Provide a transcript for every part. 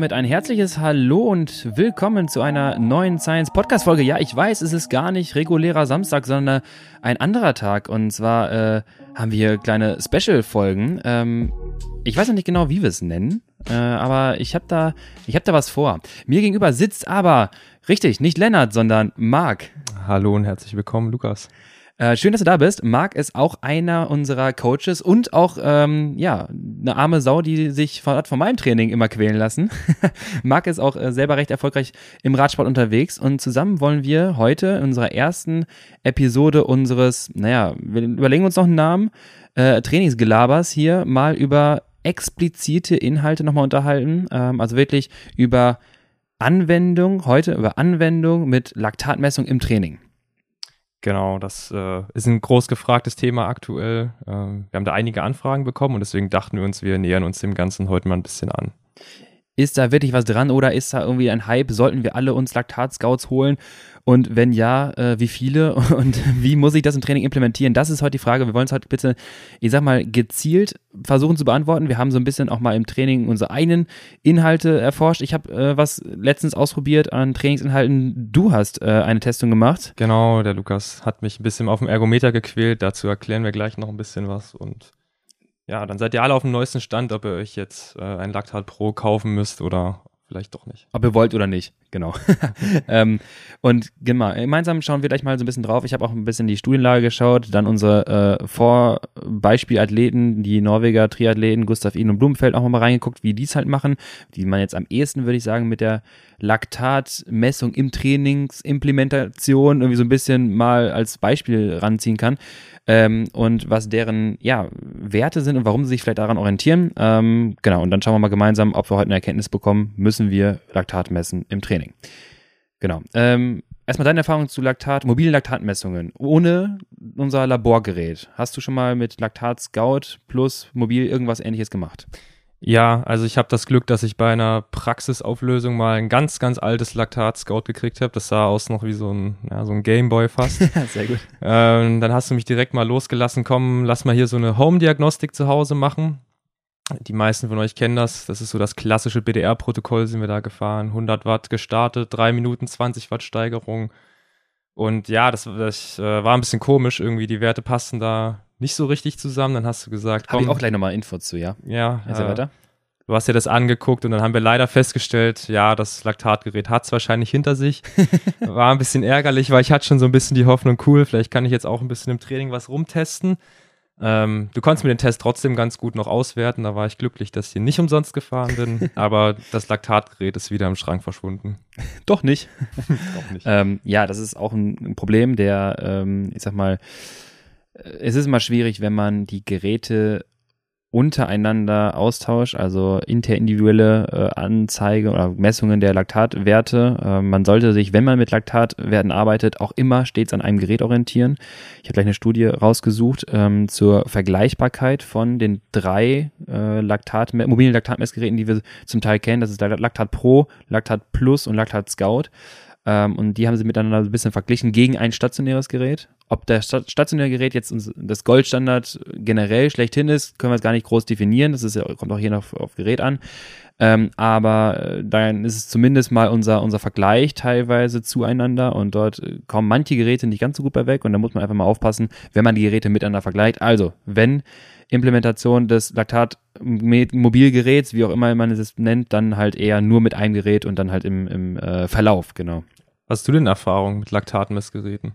damit ein herzliches Hallo und willkommen zu einer neuen Science Podcast Folge. Ja, ich weiß, es ist gar nicht regulärer Samstag, sondern ein anderer Tag. Und zwar äh, haben wir kleine Special-Folgen. Ähm, ich weiß noch nicht genau, wie wir es nennen, äh, aber ich habe da, ich habe da was vor. Mir gegenüber sitzt aber richtig nicht Lennart, sondern Marc. Hallo und herzlich willkommen, Lukas. Äh, schön, dass du da bist. Marc ist auch einer unserer Coaches und auch, ähm, ja, eine arme Sau, die sich von, von meinem Training immer quälen lassen. Marc ist auch äh, selber recht erfolgreich im Radsport unterwegs und zusammen wollen wir heute in unserer ersten Episode unseres, naja, wir überlegen uns noch einen Namen, äh, Trainingsgelabers hier mal über explizite Inhalte nochmal unterhalten. Ähm, also wirklich über Anwendung, heute über Anwendung mit Laktatmessung im Training. Genau, das äh, ist ein groß gefragtes Thema aktuell. Ähm, wir haben da einige Anfragen bekommen und deswegen dachten wir uns, wir nähern uns dem Ganzen heute mal ein bisschen an. Ist da wirklich was dran oder ist da irgendwie ein Hype? Sollten wir alle uns Laktat-Scouts holen? Und wenn ja, äh, wie viele und wie muss ich das im Training implementieren? Das ist heute die Frage. Wir wollen es heute bitte, ich sag mal, gezielt versuchen zu beantworten. Wir haben so ein bisschen auch mal im Training unsere eigenen Inhalte erforscht. Ich habe äh, was letztens ausprobiert an Trainingsinhalten. Du hast äh, eine Testung gemacht. Genau, der Lukas hat mich ein bisschen auf dem Ergometer gequält. Dazu erklären wir gleich noch ein bisschen was und ja, dann seid ihr alle auf dem neuesten Stand, ob ihr euch jetzt äh, ein Lactat Pro kaufen müsst oder vielleicht doch nicht. Ob ihr wollt oder nicht, genau. ähm, und genau, gemeinsam schauen wir gleich mal so ein bisschen drauf. Ich habe auch ein bisschen die Studienlage geschaut, dann unsere äh, Vorbeispielathleten, die Norweger Triathleten, Gustav Ihn und Blumenfeld auch mal reingeguckt, wie die es halt machen, die man jetzt am ehesten, würde ich sagen, mit der Laktatmessung im Trainingsimplementation irgendwie so ein bisschen mal als Beispiel ranziehen kann ähm, und was deren ja, Werte sind und warum sie sich vielleicht daran orientieren. Ähm, genau, und dann schauen wir mal gemeinsam, ob wir heute eine Erkenntnis bekommen, müssen wir Laktat messen im Training. Genau. Ähm, erstmal deine Erfahrung zu Laktat, mobilen Laktatmessungen ohne unser Laborgerät. Hast du schon mal mit Laktat Scout plus mobil irgendwas ähnliches gemacht? Ja, also ich habe das Glück, dass ich bei einer Praxisauflösung mal ein ganz, ganz altes Laktat-Scout gekriegt habe. Das sah aus noch wie so ein, ja, so ein Gameboy fast. Sehr gut. Ähm, dann hast du mich direkt mal losgelassen, komm, lass mal hier so eine Home-Diagnostik zu Hause machen. Die meisten von euch kennen das. Das ist so das klassische BDR-Protokoll, sind wir da gefahren. 100 Watt gestartet, 3 Minuten 20 Watt Steigerung. Und ja, das, das äh, war ein bisschen komisch irgendwie. Die Werte passten da nicht so richtig zusammen. Dann hast du gesagt, komm. Habe ich auch gleich nochmal Info zu, ja? Ja. Also äh, weiter. Du hast dir das angeguckt und dann haben wir leider festgestellt, ja, das Laktatgerät hat es wahrscheinlich hinter sich. War ein bisschen ärgerlich, weil ich hatte schon so ein bisschen die Hoffnung, cool, vielleicht kann ich jetzt auch ein bisschen im Training was rumtesten. Ähm, du konntest mir den Test trotzdem ganz gut noch auswerten. Da war ich glücklich, dass ich hier nicht umsonst gefahren bin. aber das Laktatgerät ist wieder im Schrank verschwunden. Doch nicht. Doch nicht. ähm, ja, das ist auch ein, ein Problem, der, ähm, ich sag mal, es ist immer schwierig, wenn man die Geräte untereinander austauscht, also interindividuelle äh, Anzeige oder Messungen der Laktatwerte. Äh, man sollte sich, wenn man mit Laktatwerten arbeitet, auch immer stets an einem Gerät orientieren. Ich habe gleich eine Studie rausgesucht ähm, zur Vergleichbarkeit von den drei äh, Laktat mobilen Laktatmessgeräten, die wir zum Teil kennen. Das ist Laktat Pro, Laktat Plus und Laktat Scout. Ähm, und die haben sie miteinander ein bisschen verglichen gegen ein stationäres Gerät. Ob das stationäre Gerät jetzt das Goldstandard generell schlechthin ist, können wir jetzt gar nicht groß definieren. Das ist ja, kommt auch hier noch auf Gerät an. Ähm, aber äh, dann ist es zumindest mal unser, unser Vergleich teilweise zueinander und dort äh, kommen manche Geräte nicht ganz so gut bei weg und da muss man einfach mal aufpassen, wenn man die Geräte miteinander vergleicht. Also, wenn Implementation des Laktat-Mobilgeräts, wie auch immer man es nennt, dann halt eher nur mit einem Gerät und dann halt im, im äh, Verlauf, genau. Hast du denn Erfahrung mit Laktatmessgeräten?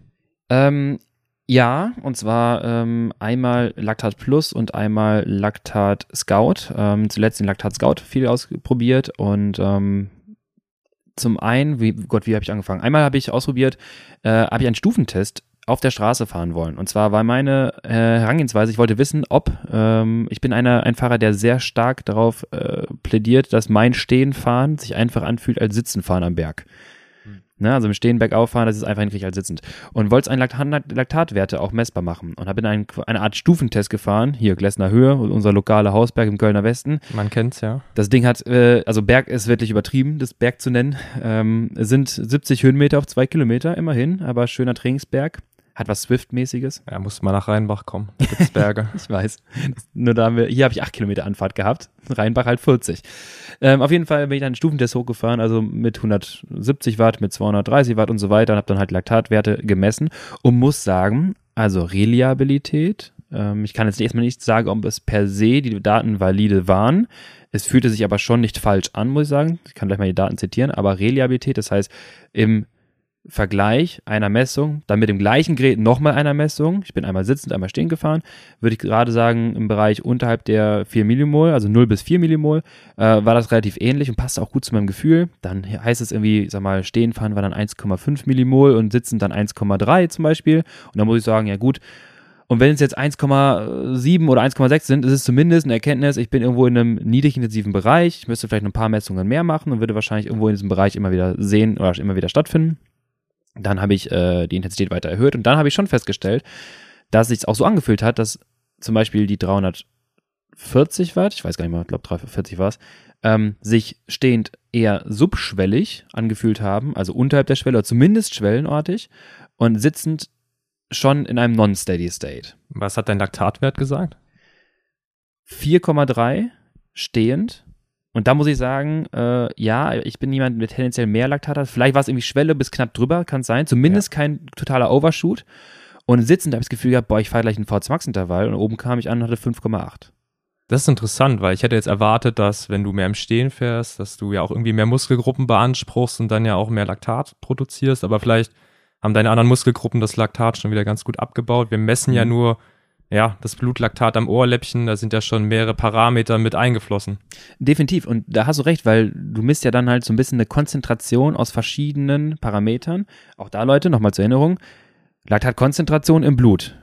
Ähm, ja, und zwar ähm, einmal Laktat Plus und einmal Laktat Scout. Ähm, zuletzt den Laktat Scout viel ausprobiert und ähm, zum einen, wie Gott, wie habe ich angefangen? Einmal habe ich ausprobiert, äh, habe ich einen Stufentest auf der Straße fahren wollen. Und zwar war meine äh, Herangehensweise, ich wollte wissen, ob ähm, ich bin einer, ein Fahrer, der sehr stark darauf äh, plädiert, dass mein Stehenfahren sich einfach anfühlt als Sitzenfahren am Berg. Ne, also im Stehen bergauf fahren, das ist einfach hinkrieg als sitzend. Und wollte einen Laktat Laktatwerte auch messbar machen. Und habe in ein, eine Art Stufentest gefahren. Hier, Glessner Höhe, unser lokaler Hausberg im Kölner Westen. Man kennt's, ja. Das Ding hat, äh, also Berg ist wirklich übertrieben, das Berg zu nennen. Ähm, es sind 70 Höhenmeter auf zwei Kilometer, immerhin, aber schöner Trainingsberg. Hat was Swift-mäßiges. Ja, muss mal nach Rheinbach kommen. Da gibt's Berge. ich weiß. Nur da haben wir, hier habe ich acht Kilometer Anfahrt gehabt. Rheinbach halt 40. Ähm, auf jeden Fall bin ich dann einen Stufentest hochgefahren, also mit 170 Watt, mit 230 Watt und so weiter und habe dann halt Laktatwerte gemessen und muss sagen, also Reliabilität, ähm, ich kann jetzt erstmal nicht sagen, ob es per se die Daten valide waren. Es fühlte sich aber schon nicht falsch an, muss ich sagen. Ich kann gleich mal die Daten zitieren, aber Reliabilität, das heißt im Vergleich einer Messung, dann mit dem gleichen Gerät nochmal einer Messung, ich bin einmal sitzend, einmal stehen gefahren, würde ich gerade sagen, im Bereich unterhalb der 4 Millimol, also 0 bis 4 Millimol, äh, war das relativ ähnlich und passte auch gut zu meinem Gefühl. Dann heißt es irgendwie, sag mal, stehen fahren war dann 1,5 Millimol und sitzen dann 1,3 zum Beispiel. Und dann muss ich sagen, ja gut, und wenn es jetzt 1,7 oder 1,6 sind, ist es zumindest eine Erkenntnis, ich bin irgendwo in einem niedrig intensiven Bereich. Ich müsste vielleicht ein paar Messungen mehr machen und würde wahrscheinlich irgendwo in diesem Bereich immer wieder sehen oder immer wieder stattfinden. Dann habe ich äh, die Intensität weiter erhöht und dann habe ich schon festgestellt, dass sich auch so angefühlt hat, dass zum Beispiel die 340 Watt, ich weiß gar nicht mehr, ich glaube 340 war es, ähm, sich stehend eher subschwellig angefühlt haben, also unterhalb der Schwelle oder zumindest schwellenortig und sitzend schon in einem Non-Steady State. Was hat dein Laktatwert gesagt? 4,3 stehend. Und da muss ich sagen, äh, ja, ich bin jemand, der tendenziell mehr Laktat hat. Vielleicht war es irgendwie Schwelle bis knapp drüber, kann es sein. Zumindest ja. kein totaler Overshoot. Und sitzend habe ich das Gefühl gehabt, boah, ich fahre gleich einen VZ-Max-Intervall. Und oben kam ich an und hatte 5,8. Das ist interessant, weil ich hätte jetzt erwartet, dass wenn du mehr im Stehen fährst, dass du ja auch irgendwie mehr Muskelgruppen beanspruchst und dann ja auch mehr Laktat produzierst. Aber vielleicht haben deine anderen Muskelgruppen das Laktat schon wieder ganz gut abgebaut. Wir messen mhm. ja nur ja, das Blutlaktat am Ohrläppchen, da sind ja schon mehrere Parameter mit eingeflossen. Definitiv. Und da hast du recht, weil du misst ja dann halt so ein bisschen eine Konzentration aus verschiedenen Parametern. Auch da, Leute, nochmal zur Erinnerung. Laktatkonzentration im Blut.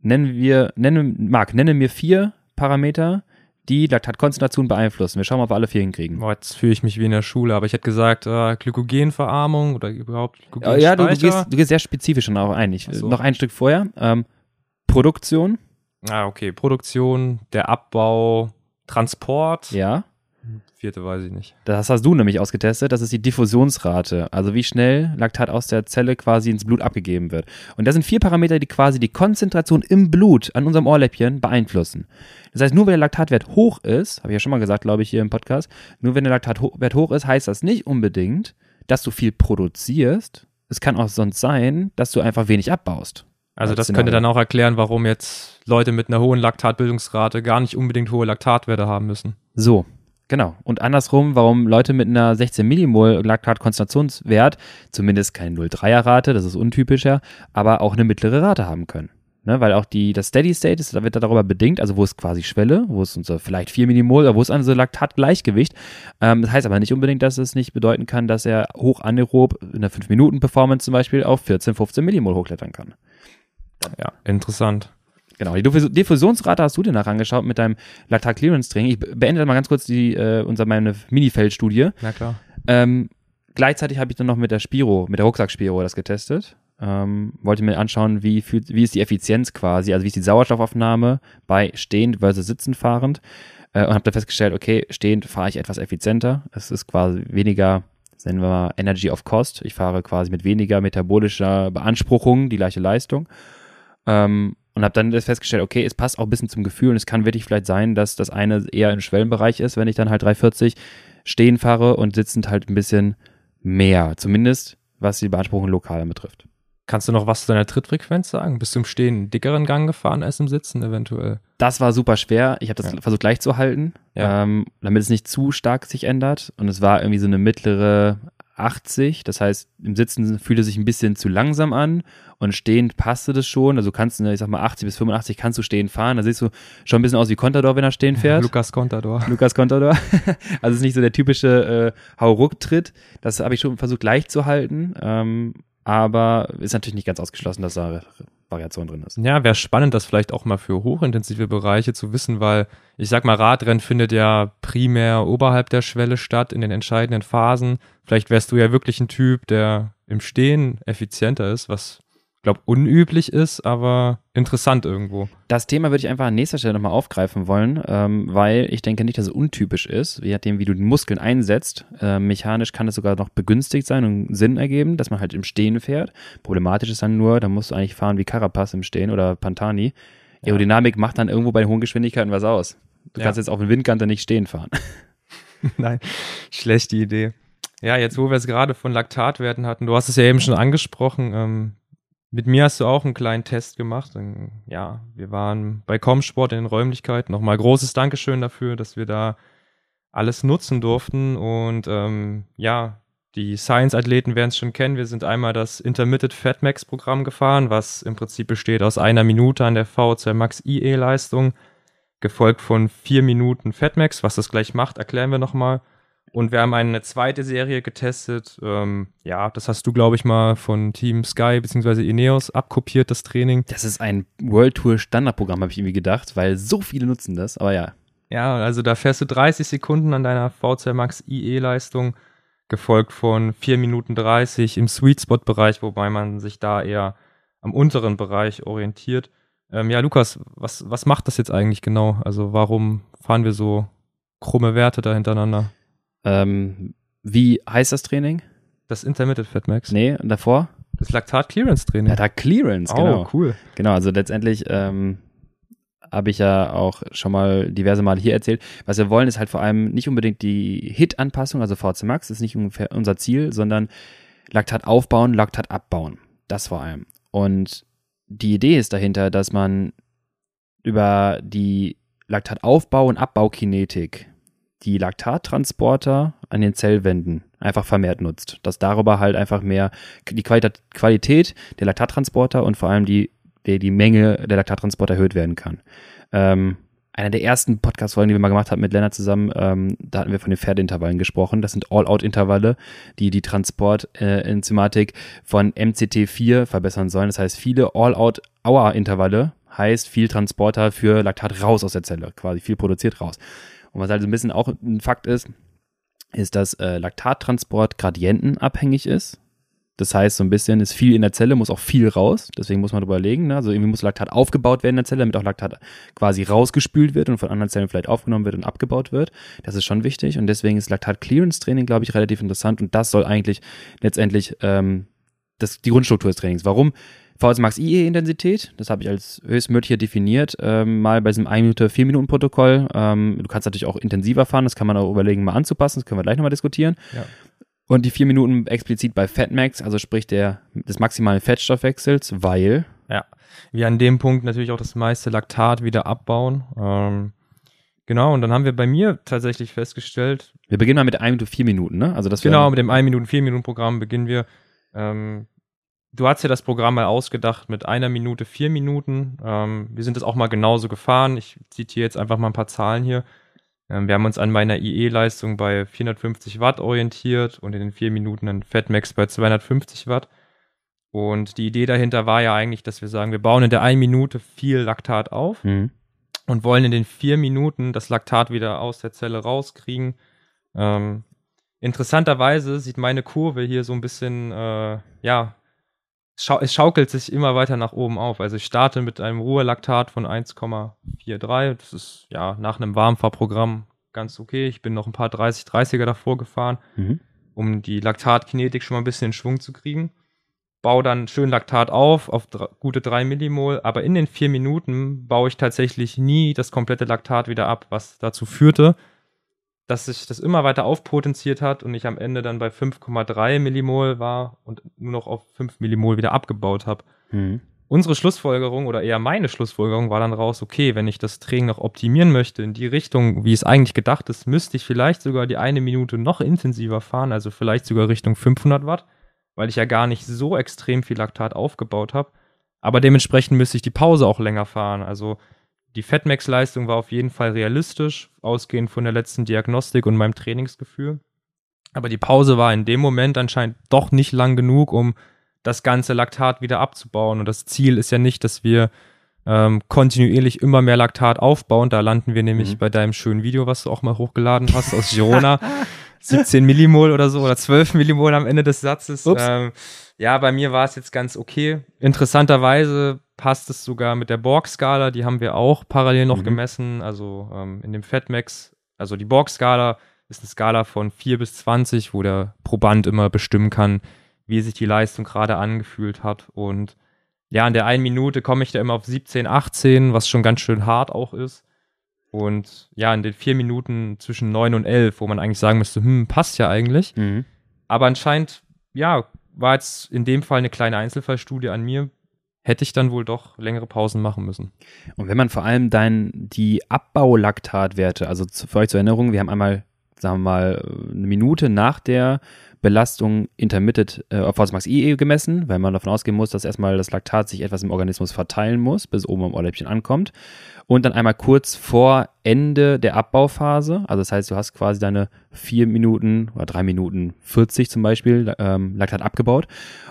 Nennen wir, nennen, Marc, nenne mir vier Parameter, die Laktatkonzentration beeinflussen. Wir schauen mal, ob wir alle vier hinkriegen. Boah, jetzt fühle ich mich wie in der Schule, aber ich hätte gesagt, äh, Glykogenverarmung oder überhaupt Glykogen Ja, du, du, gehst, du gehst sehr spezifisch schon auch ein. So. Noch ein Stück vorher. Ähm, Produktion. Ah, okay. Produktion, der Abbau, Transport. Ja. Vierte weiß ich nicht. Das hast du nämlich ausgetestet. Das ist die Diffusionsrate. Also wie schnell Laktat aus der Zelle quasi ins Blut abgegeben wird. Und das sind vier Parameter, die quasi die Konzentration im Blut an unserem Ohrläppchen beeinflussen. Das heißt, nur wenn der Laktatwert hoch ist, habe ich ja schon mal gesagt, glaube ich, hier im Podcast, nur wenn der Laktatwert hoch ist, heißt das nicht unbedingt, dass du viel produzierst. Es kann auch sonst sein, dass du einfach wenig abbaust. Also das könnte dann auch erklären, warum jetzt Leute mit einer hohen Laktatbildungsrate gar nicht unbedingt hohe Laktatwerte haben müssen. So, Genau. Und andersrum, warum Leute mit einer 16 Millimol Laktatkonzentrationswert zumindest keine 0,3er Rate, das ist untypischer, aber auch eine mittlere Rate haben können. Ne, weil auch die, das Steady State ist, da wird darüber bedingt, also wo ist quasi Schwelle, wo ist unser vielleicht 4 Millimol, oder wo ist unser Laktatgleichgewicht. Ähm, das heißt aber nicht unbedingt, dass es nicht bedeuten kann, dass er hoch anaerob in der 5-Minuten-Performance zum Beispiel auf 14, 15 Millimol hochklettern kann. Ja, interessant. Genau, die Diffusionsrate hast du dir nachher angeschaut mit deinem Lactat Clearance Training. Ich beende mal ganz kurz die, äh, unser, meine Minifeldstudie. Na klar. Ähm, gleichzeitig habe ich dann noch mit der Spiro, mit der Rucksack-Spiro das getestet. Ähm, wollte mir anschauen, wie, wie ist die Effizienz quasi, also wie ist die Sauerstoffaufnahme bei stehend versus sitzend fahrend. Äh, und habe dann festgestellt, okay, stehend fahre ich etwas effizienter. Es ist quasi weniger, nennen wir mal Energy of Cost. Ich fahre quasi mit weniger metabolischer Beanspruchung die gleiche Leistung. Ähm, und habe dann festgestellt, okay, es passt auch ein bisschen zum Gefühl und es kann wirklich vielleicht sein, dass das eine eher im Schwellenbereich ist, wenn ich dann halt 340 stehen fahre und sitzend halt ein bisschen mehr, zumindest was die Beanspruchung lokal betrifft. Kannst du noch was zu deiner Trittfrequenz sagen? Bist du im Stehen einen dickeren Gang gefahren als im Sitzen eventuell? Das war super schwer. Ich habe das ja. versucht gleich zu halten, ja. ähm, damit es nicht zu stark sich ändert. Und es war irgendwie so eine mittlere 80. Das heißt, im Sitzen fühlt es sich ein bisschen zu langsam an und stehend passte das schon. Also kannst du, ich sag mal, 80 bis 85 kannst du stehend fahren. Da siehst du schon ein bisschen aus wie Contador, wenn er stehen fährt. Lukas Contador. Lukas Contador. also es ist nicht so der typische äh, Hauruck-Tritt. Das habe ich schon versucht gleich zu halten. Ähm, aber ist natürlich nicht ganz ausgeschlossen, dass da Variation drin ist. Ja, wäre spannend, das vielleicht auch mal für hochintensive Bereiche zu wissen, weil ich sag mal, Radrennen findet ja primär oberhalb der Schwelle statt, in den entscheidenden Phasen. Vielleicht wärst du ja wirklich ein Typ, der im Stehen effizienter ist, was glaube, unüblich ist, aber interessant irgendwo. Das Thema würde ich einfach an nächster Stelle nochmal aufgreifen wollen, ähm, weil ich denke nicht, dass es untypisch ist, je nachdem, wie du die Muskeln einsetzt. Äh, mechanisch kann es sogar noch begünstigt sein und Sinn ergeben, dass man halt im Stehen fährt. Problematisch ist dann nur, da musst du eigentlich fahren wie Carapaz im Stehen oder Pantani. Ja. Aerodynamik macht dann irgendwo bei hohen Geschwindigkeiten was aus. Du ja. kannst jetzt auf dem Windkanter nicht stehen fahren. Nein, schlechte Idee. Ja, jetzt wo wir es gerade von Laktatwerten hatten, du hast es ja eben schon angesprochen, ähm, mit mir hast du auch einen kleinen Test gemacht. Ja, wir waren bei Comsport in den Räumlichkeiten. Nochmal großes Dankeschön dafür, dass wir da alles nutzen durften. Und ähm, ja, die Science-Athleten werden es schon kennen. Wir sind einmal das Intermittent Fat Max Programm gefahren, was im Prinzip besteht aus einer Minute an der VO2 Max IE-Leistung, gefolgt von vier Minuten Fat Max. Was das gleich macht, erklären wir nochmal. Und wir haben eine zweite Serie getestet. Ähm, ja, das hast du, glaube ich, mal von Team Sky bzw. Ineos abkopiert, das Training. Das ist ein World Tour Standardprogramm, habe ich irgendwie gedacht, weil so viele nutzen das, aber ja. Ja, also da fährst du 30 Sekunden an deiner V2 Max IE-Leistung, gefolgt von 4 Minuten 30 im Sweet Spot-Bereich, wobei man sich da eher am unteren Bereich orientiert. Ähm, ja, Lukas, was, was macht das jetzt eigentlich genau? Also warum fahren wir so krumme Werte da hintereinander? Ähm, wie heißt das Training? Das Intermittent Fat Max. Nee, und davor? Das Laktat Clearance Training. Laktat Clearance, genau. Oh, cool. Genau, also letztendlich ähm, habe ich ja auch schon mal diverse Male hier erzählt. Was wir wollen, ist halt vor allem nicht unbedingt die Hit-Anpassung, also VC Max, ist nicht ungefähr unser Ziel, sondern Laktat aufbauen, Laktat abbauen. Das vor allem. Und die Idee ist dahinter, dass man über die Laktataufbau- und Abbaukinetik die Laktattransporter an den Zellwänden einfach vermehrt nutzt. Dass darüber halt einfach mehr die Qualität der Laktattransporter und vor allem die, die, die Menge der Laktattransporter erhöht werden kann. Ähm, einer der ersten Podcast-Folgen, die wir mal gemacht haben mit Lennart zusammen, ähm, da hatten wir von den Pferdeintervallen gesprochen. Das sind All-Out-Intervalle, die die Transportenzymatik äh, von MCT4 verbessern sollen. Das heißt, viele All-Out-Hour-Intervalle heißt viel Transporter für Laktat raus aus der Zelle, quasi viel produziert raus. Und was halt so ein bisschen auch ein Fakt ist, ist, dass äh, Laktattransport gradientenabhängig ist. Das heißt, so ein bisschen ist viel in der Zelle, muss auch viel raus. Deswegen muss man überlegen. Ne? Also irgendwie muss Laktat aufgebaut werden in der Zelle, damit auch Laktat quasi rausgespült wird und von anderen Zellen vielleicht aufgenommen wird und abgebaut wird. Das ist schon wichtig. Und deswegen ist Laktat-Clearance-Training, glaube ich, relativ interessant. Und das soll eigentlich letztendlich ähm, das, die Grundstruktur des Trainings. Warum? VS Max IE-Intensität, das habe ich als höchstmögliche definiert, ähm, mal bei diesem 1 Minute, 4 Minuten Protokoll. Ähm, du kannst natürlich auch intensiver fahren, das kann man auch überlegen, mal anzupassen, das können wir gleich nochmal diskutieren. Ja. Und die 4 Minuten explizit bei Fatmax, also sprich der, des maximalen Fettstoffwechsels, weil. Ja, wir an dem Punkt natürlich auch das meiste Laktat wieder abbauen. Ähm, genau, und dann haben wir bei mir tatsächlich festgestellt. Wir beginnen mal mit 1 Minute, 4 Minuten, ne? Also das genau, mit dem 1 Minuten, 4 Minuten Programm beginnen wir. Ähm, du hast ja das Programm mal ausgedacht mit einer Minute, vier Minuten. Ähm, wir sind das auch mal genauso gefahren. Ich zitiere jetzt einfach mal ein paar Zahlen hier. Ähm, wir haben uns an meiner IE-Leistung bei 450 Watt orientiert und in den vier Minuten ein Fatmax bei 250 Watt. Und die Idee dahinter war ja eigentlich, dass wir sagen, wir bauen in der einen Minute viel Laktat auf mhm. und wollen in den vier Minuten das Laktat wieder aus der Zelle rauskriegen. Ähm, interessanterweise sieht meine Kurve hier so ein bisschen, äh, ja, schau es schaukelt sich immer weiter nach oben auf. Also ich starte mit einem Ruhelaktat von 1,43. Das ist ja nach einem Warmfahrprogramm ganz okay. Ich bin noch ein paar 30, 30er davor gefahren, mhm. um die Laktatkinetik schon mal ein bisschen in Schwung zu kriegen. Baue dann schön Laktat auf, auf gute 3 Millimol, aber in den vier Minuten baue ich tatsächlich nie das komplette Laktat wieder ab, was dazu führte, dass sich das immer weiter aufpotenziert hat und ich am Ende dann bei 5,3 Millimol war und nur noch auf 5 Millimol wieder abgebaut habe. Mhm. Unsere Schlussfolgerung oder eher meine Schlussfolgerung war dann raus, okay, wenn ich das Training noch optimieren möchte in die Richtung, wie es eigentlich gedacht ist, müsste ich vielleicht sogar die eine Minute noch intensiver fahren, also vielleicht sogar Richtung 500 Watt, weil ich ja gar nicht so extrem viel Laktat aufgebaut habe. Aber dementsprechend müsste ich die Pause auch länger fahren. Also die Fatmax-Leistung war auf jeden Fall realistisch, ausgehend von der letzten Diagnostik und meinem Trainingsgefühl. Aber die Pause war in dem Moment anscheinend doch nicht lang genug, um das ganze Laktat wieder abzubauen. Und das Ziel ist ja nicht, dass wir ähm, kontinuierlich immer mehr Laktat aufbauen. Da landen wir nämlich mhm. bei deinem schönen Video, was du auch mal hochgeladen hast aus Girona. 17 Millimol oder so oder 12 Millimol am Ende des Satzes. Ähm, ja, bei mir war es jetzt ganz okay. Interessanterweise passt es sogar mit der Borg-Skala, die haben wir auch parallel noch mhm. gemessen, also ähm, in dem FatMax. Also die Borg-Skala ist eine Skala von 4 bis 20, wo der Proband immer bestimmen kann, wie sich die Leistung gerade angefühlt hat. Und ja, in der einen Minute komme ich da immer auf 17, 18, was schon ganz schön hart auch ist. Und ja, in den vier Minuten zwischen 9 und 11, wo man eigentlich sagen müsste, hm, passt ja eigentlich. Mhm. Aber anscheinend, ja, war jetzt in dem Fall eine kleine Einzelfallstudie an mir. Hätte ich dann wohl doch längere Pausen machen müssen. Und wenn man vor allem dann die Abbaulaktatwerte, also für euch zur Erinnerung, wir haben einmal, sagen wir mal, eine Minute nach der Belastung Intermittent äh, auf Max IE gemessen, weil man davon ausgehen muss, dass erstmal das Laktat sich etwas im Organismus verteilen muss, bis oben am Ohrläppchen ankommt. Und dann einmal kurz vor Ende der Abbauphase, also das heißt, du hast quasi deine vier Minuten oder drei Minuten 40 zum Beispiel ähm, Laktat abgebaut.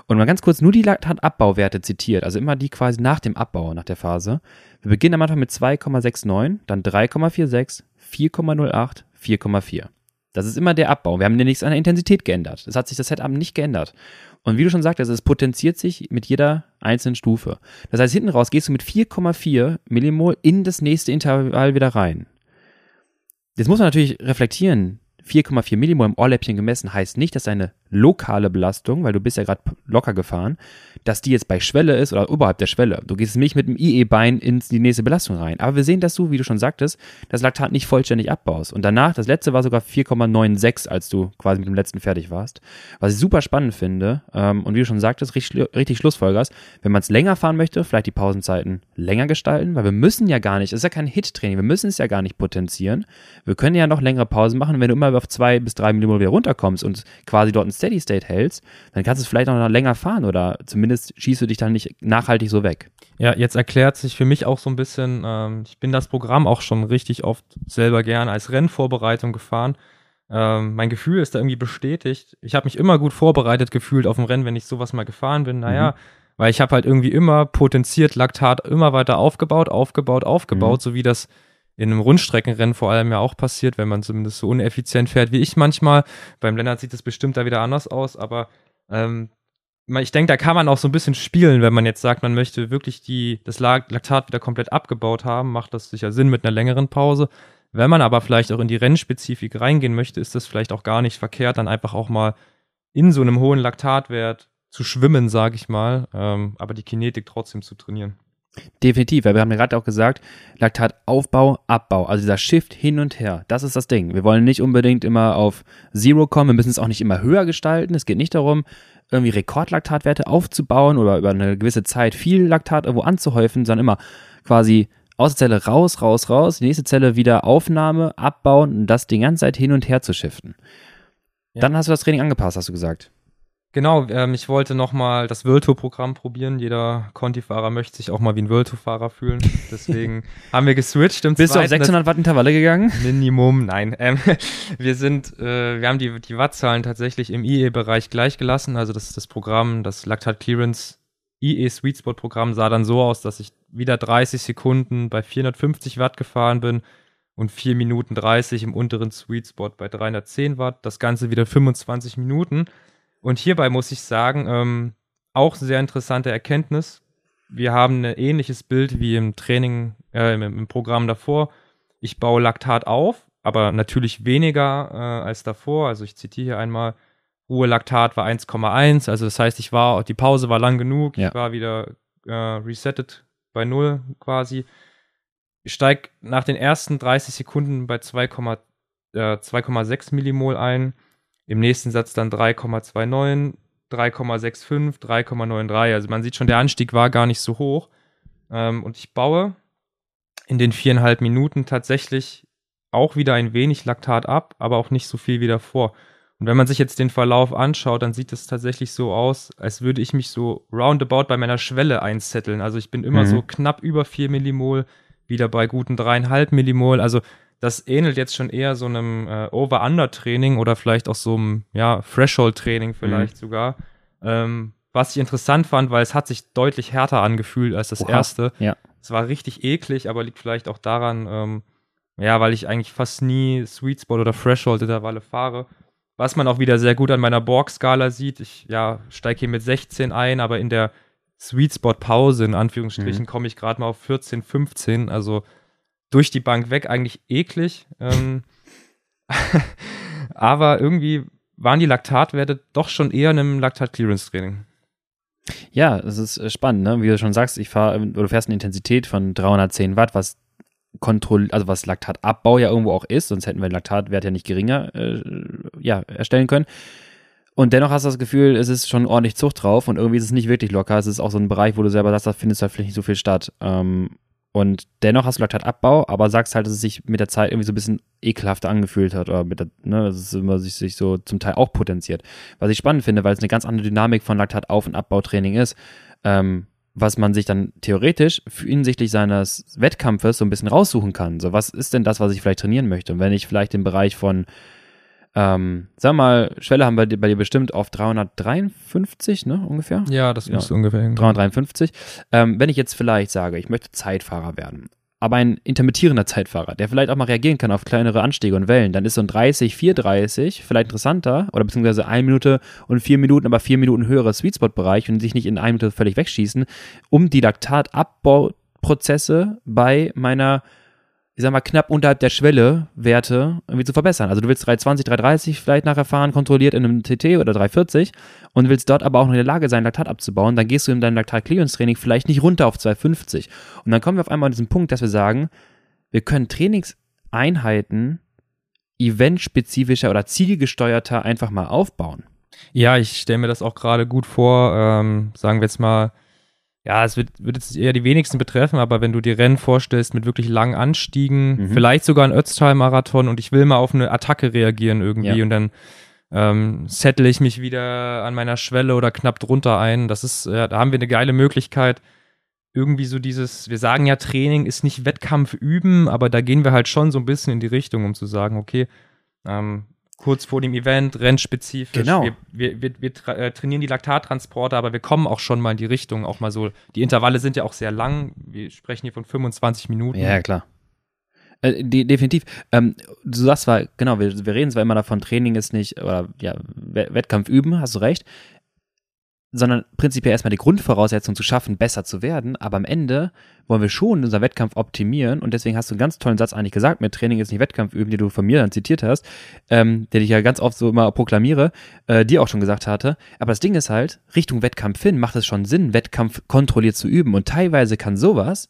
Und mal ganz kurz nur die Laktatabbauwerte zitiert, also immer die quasi nach dem Abbau, nach der Phase. Wir beginnen am Anfang mit 2,69, dann 3,46, 4,08, 4,4. Das ist immer der Abbau. Wir haben nichts an der Intensität geändert. Es hat sich das Setup nicht geändert. Und wie du schon sagtest, es potenziert sich mit jeder einzelnen Stufe. Das heißt, hinten raus gehst du mit 4,4 Millimol in das nächste Intervall wieder rein. Jetzt muss man natürlich reflektieren. 4,4 Millimol im Ohrläppchen gemessen heißt nicht, dass deine lokale Belastung, weil du bist ja gerade locker gefahren, dass die jetzt bei Schwelle ist oder oberhalb der Schwelle. Du gehst nicht mit dem IE-Bein in die nächste Belastung rein. Aber wir sehen, dass du, wie du schon sagtest, das Laktat nicht vollständig abbaust. Und danach, das letzte war sogar 4,96, als du quasi mit dem letzten fertig warst. Was ich super spannend finde, ähm, und wie du schon sagtest, richtig, richtig Schlussfolgerst, wenn man es länger fahren möchte, vielleicht die Pausenzeiten länger gestalten, weil wir müssen ja gar nicht, es ist ja kein Hit-Training, wir müssen es ja gar nicht potenzieren. Wir können ja noch längere Pausen machen, wenn du immer auf zwei bis drei Millimol wieder runterkommst und quasi dort ein Steady State hältst, dann kannst du es vielleicht auch noch länger fahren oder zumindest schießt du dich dann nicht nachhaltig so weg. Ja, jetzt erklärt sich für mich auch so ein bisschen, ähm, ich bin das Programm auch schon richtig oft selber gern als Rennvorbereitung gefahren. Ähm, mein Gefühl ist da irgendwie bestätigt. Ich habe mich immer gut vorbereitet gefühlt auf dem Rennen, wenn ich sowas mal gefahren bin. Naja, mhm. weil ich habe halt irgendwie immer potenziert Laktat immer weiter aufgebaut, aufgebaut, aufgebaut, mhm. so wie das in einem Rundstreckenrennen vor allem ja auch passiert, wenn man zumindest so uneffizient fährt wie ich manchmal. Beim Lennart sieht es bestimmt da wieder anders aus, aber ähm, ich denke, da kann man auch so ein bisschen spielen, wenn man jetzt sagt, man möchte wirklich die, das Laktat wieder komplett abgebaut haben, macht das sicher Sinn mit einer längeren Pause. Wenn man aber vielleicht auch in die Rennspezifik reingehen möchte, ist das vielleicht auch gar nicht verkehrt, dann einfach auch mal in so einem hohen Laktatwert zu schwimmen, sage ich mal, ähm, aber die Kinetik trotzdem zu trainieren. Definitiv, weil wir haben ja gerade auch gesagt, Laktataufbau, Abbau, also dieser Shift hin und her, das ist das Ding. Wir wollen nicht unbedingt immer auf Zero kommen, wir müssen es auch nicht immer höher gestalten. Es geht nicht darum, irgendwie Rekordlaktatwerte aufzubauen oder über eine gewisse Zeit viel Laktat irgendwo anzuhäufen, sondern immer quasi aus der Zelle raus, raus, raus, die nächste Zelle wieder Aufnahme, abbauen und das die ganze Zeit hin und her zu shiften. Ja. Dann hast du das Training angepasst, hast du gesagt. Genau, ähm, ich wollte nochmal das World Tour Programm probieren. Jeder Conti-Fahrer möchte sich auch mal wie ein World Tour Fahrer fühlen. Deswegen haben wir geswitcht im Bist du auf 600 Watt Intervalle gegangen? Minimum, nein. Ähm, wir sind, äh, wir haben die, die Wattzahlen tatsächlich im IE-Bereich gleich gelassen. Also das das Programm, das Lactat Clearance IE Sweet Spot Programm sah dann so aus, dass ich wieder 30 Sekunden bei 450 Watt gefahren bin und 4 Minuten 30 im unteren Sweet Spot bei 310 Watt. Das Ganze wieder 25 Minuten. Und hierbei muss ich sagen, ähm, auch sehr interessante Erkenntnis. Wir haben ein ähnliches Bild wie im Training, äh, im, im, Programm davor. Ich baue Laktat auf, aber natürlich weniger äh, als davor. Also ich zitiere hier einmal, Ruhelaktat war 1,1. Also das heißt, ich war, die Pause war lang genug. Ja. Ich war wieder äh, resettet bei null quasi. Ich steige nach den ersten 30 Sekunden bei 2,6 äh, Millimol ein im nächsten Satz dann 3,29, 3,65, 3,93. Also man sieht schon, der Anstieg war gar nicht so hoch. Ähm, und ich baue in den viereinhalb Minuten tatsächlich auch wieder ein wenig Laktat ab, aber auch nicht so viel wie davor. Und wenn man sich jetzt den Verlauf anschaut, dann sieht es tatsächlich so aus, als würde ich mich so roundabout bei meiner Schwelle einzetteln. Also ich bin immer mhm. so knapp über 4 Millimol, wieder bei guten 3,5 Millimol. Also das ähnelt jetzt schon eher so einem äh, Over-Under-Training oder vielleicht auch so einem ja, Threshold-Training vielleicht mhm. sogar. Ähm, was ich interessant fand, weil es hat sich deutlich härter angefühlt als das Oha. erste. Ja. Es war richtig eklig, aber liegt vielleicht auch daran, ähm, ja, weil ich eigentlich fast nie Sweet Spot oder Threshold-Intervalle fahre. was man auch wieder sehr gut an meiner Borg-Skala sieht. Ich ja, steige hier mit 16 ein, aber in der Sweet Spot Pause, in Anführungsstrichen, mhm. komme ich gerade mal auf 14, 15. Also durch die Bank weg, eigentlich eklig. Ähm, aber irgendwie waren die Laktatwerte doch schon eher in einem Laktat-Clearance-Training. Ja, es ist äh, spannend, ne? Wie du schon sagst, ich fahre, oder du fährst eine Intensität von 310 Watt, was Kontroll, also was Laktatabbau ja irgendwo auch ist, sonst hätten wir den Laktatwert ja nicht geringer äh, ja, erstellen können. Und dennoch hast du das Gefühl, es ist schon ordentlich Zucht drauf und irgendwie ist es nicht wirklich locker. Es ist auch so ein Bereich, wo du selber sagst, da findest du halt vielleicht nicht so viel statt. Ähm, und dennoch hast du Laktatabbau, aber sagst halt, dass es sich mit der Zeit irgendwie so ein bisschen ekelhafter angefühlt hat oder mit der, ne, dass es immer sich, sich so zum Teil auch potenziert. Was ich spannend finde, weil es eine ganz andere Dynamik von Laktatauf- und Abbautraining ist. Ähm, was man sich dann theoretisch hinsichtlich seines Wettkampfes so ein bisschen raussuchen kann. So, was ist denn das, was ich vielleicht trainieren möchte? Und wenn ich vielleicht im Bereich von, ähm, sag mal, Schwelle haben wir bei dir bestimmt auf 353, ne, ungefähr? Ja, das ja. ungefähr. 353. Ähm, wenn ich jetzt vielleicht sage, ich möchte Zeitfahrer werden aber ein intermittierender Zeitfahrer, der vielleicht auch mal reagieren kann auf kleinere Anstiege und Wellen, dann ist so ein 30, 430 vielleicht interessanter oder beziehungsweise 1 Minute und 4 Minuten, aber 4 Minuten höherer Sweetspot-Bereich und sich nicht in 1 Minute völlig wegschießen, um die Laktatabbauprozesse bei meiner ich sag mal, knapp unterhalb der Schwelle Werte irgendwie zu verbessern. Also du willst 320, 330 vielleicht nachher fahren, kontrolliert in einem TT oder 340 und willst dort aber auch noch in der Lage sein, Laktat abzubauen, dann gehst du in deinem Laktat-Clearance-Training vielleicht nicht runter auf 250. Und dann kommen wir auf einmal an diesen Punkt, dass wir sagen, wir können Trainingseinheiten eventspezifischer oder zielgesteuerter einfach mal aufbauen. Ja, ich stelle mir das auch gerade gut vor. Ähm, sagen wir jetzt mal, ja, es wird, wird jetzt eher die wenigsten betreffen, aber wenn du dir Rennen vorstellst mit wirklich langen Anstiegen, mhm. vielleicht sogar ein Ötztal-Marathon und ich will mal auf eine Attacke reagieren irgendwie ja. und dann ähm, settle ich mich wieder an meiner Schwelle oder knapp drunter ein. Das ist, ja, da haben wir eine geile Möglichkeit, irgendwie so dieses, wir sagen ja, Training ist nicht Wettkampf üben, aber da gehen wir halt schon so ein bisschen in die Richtung, um zu sagen, okay, ähm, kurz vor dem Event, rennspezifisch. Genau. Wir, wir, wir, wir tra äh, trainieren die Laktattransporte, aber wir kommen auch schon mal in die Richtung, auch mal so. Die Intervalle sind ja auch sehr lang. Wir sprechen hier von 25 Minuten. Ja, klar. Äh, die, definitiv. Ähm, du sagst zwar, genau, wir, wir reden zwar immer davon, Training ist nicht, oder ja, Wettkampf üben, hast du recht sondern prinzipiell erstmal die Grundvoraussetzung zu schaffen, besser zu werden. Aber am Ende wollen wir schon unseren Wettkampf optimieren. Und deswegen hast du einen ganz tollen Satz eigentlich gesagt, mit Training ist nicht Wettkampf üben, den du von mir dann zitiert hast, ähm, den ich ja ganz oft so immer proklamiere, äh, dir auch schon gesagt hatte. Aber das Ding ist halt, Richtung Wettkampf hin macht es schon Sinn, Wettkampf kontrolliert zu üben. Und teilweise kann sowas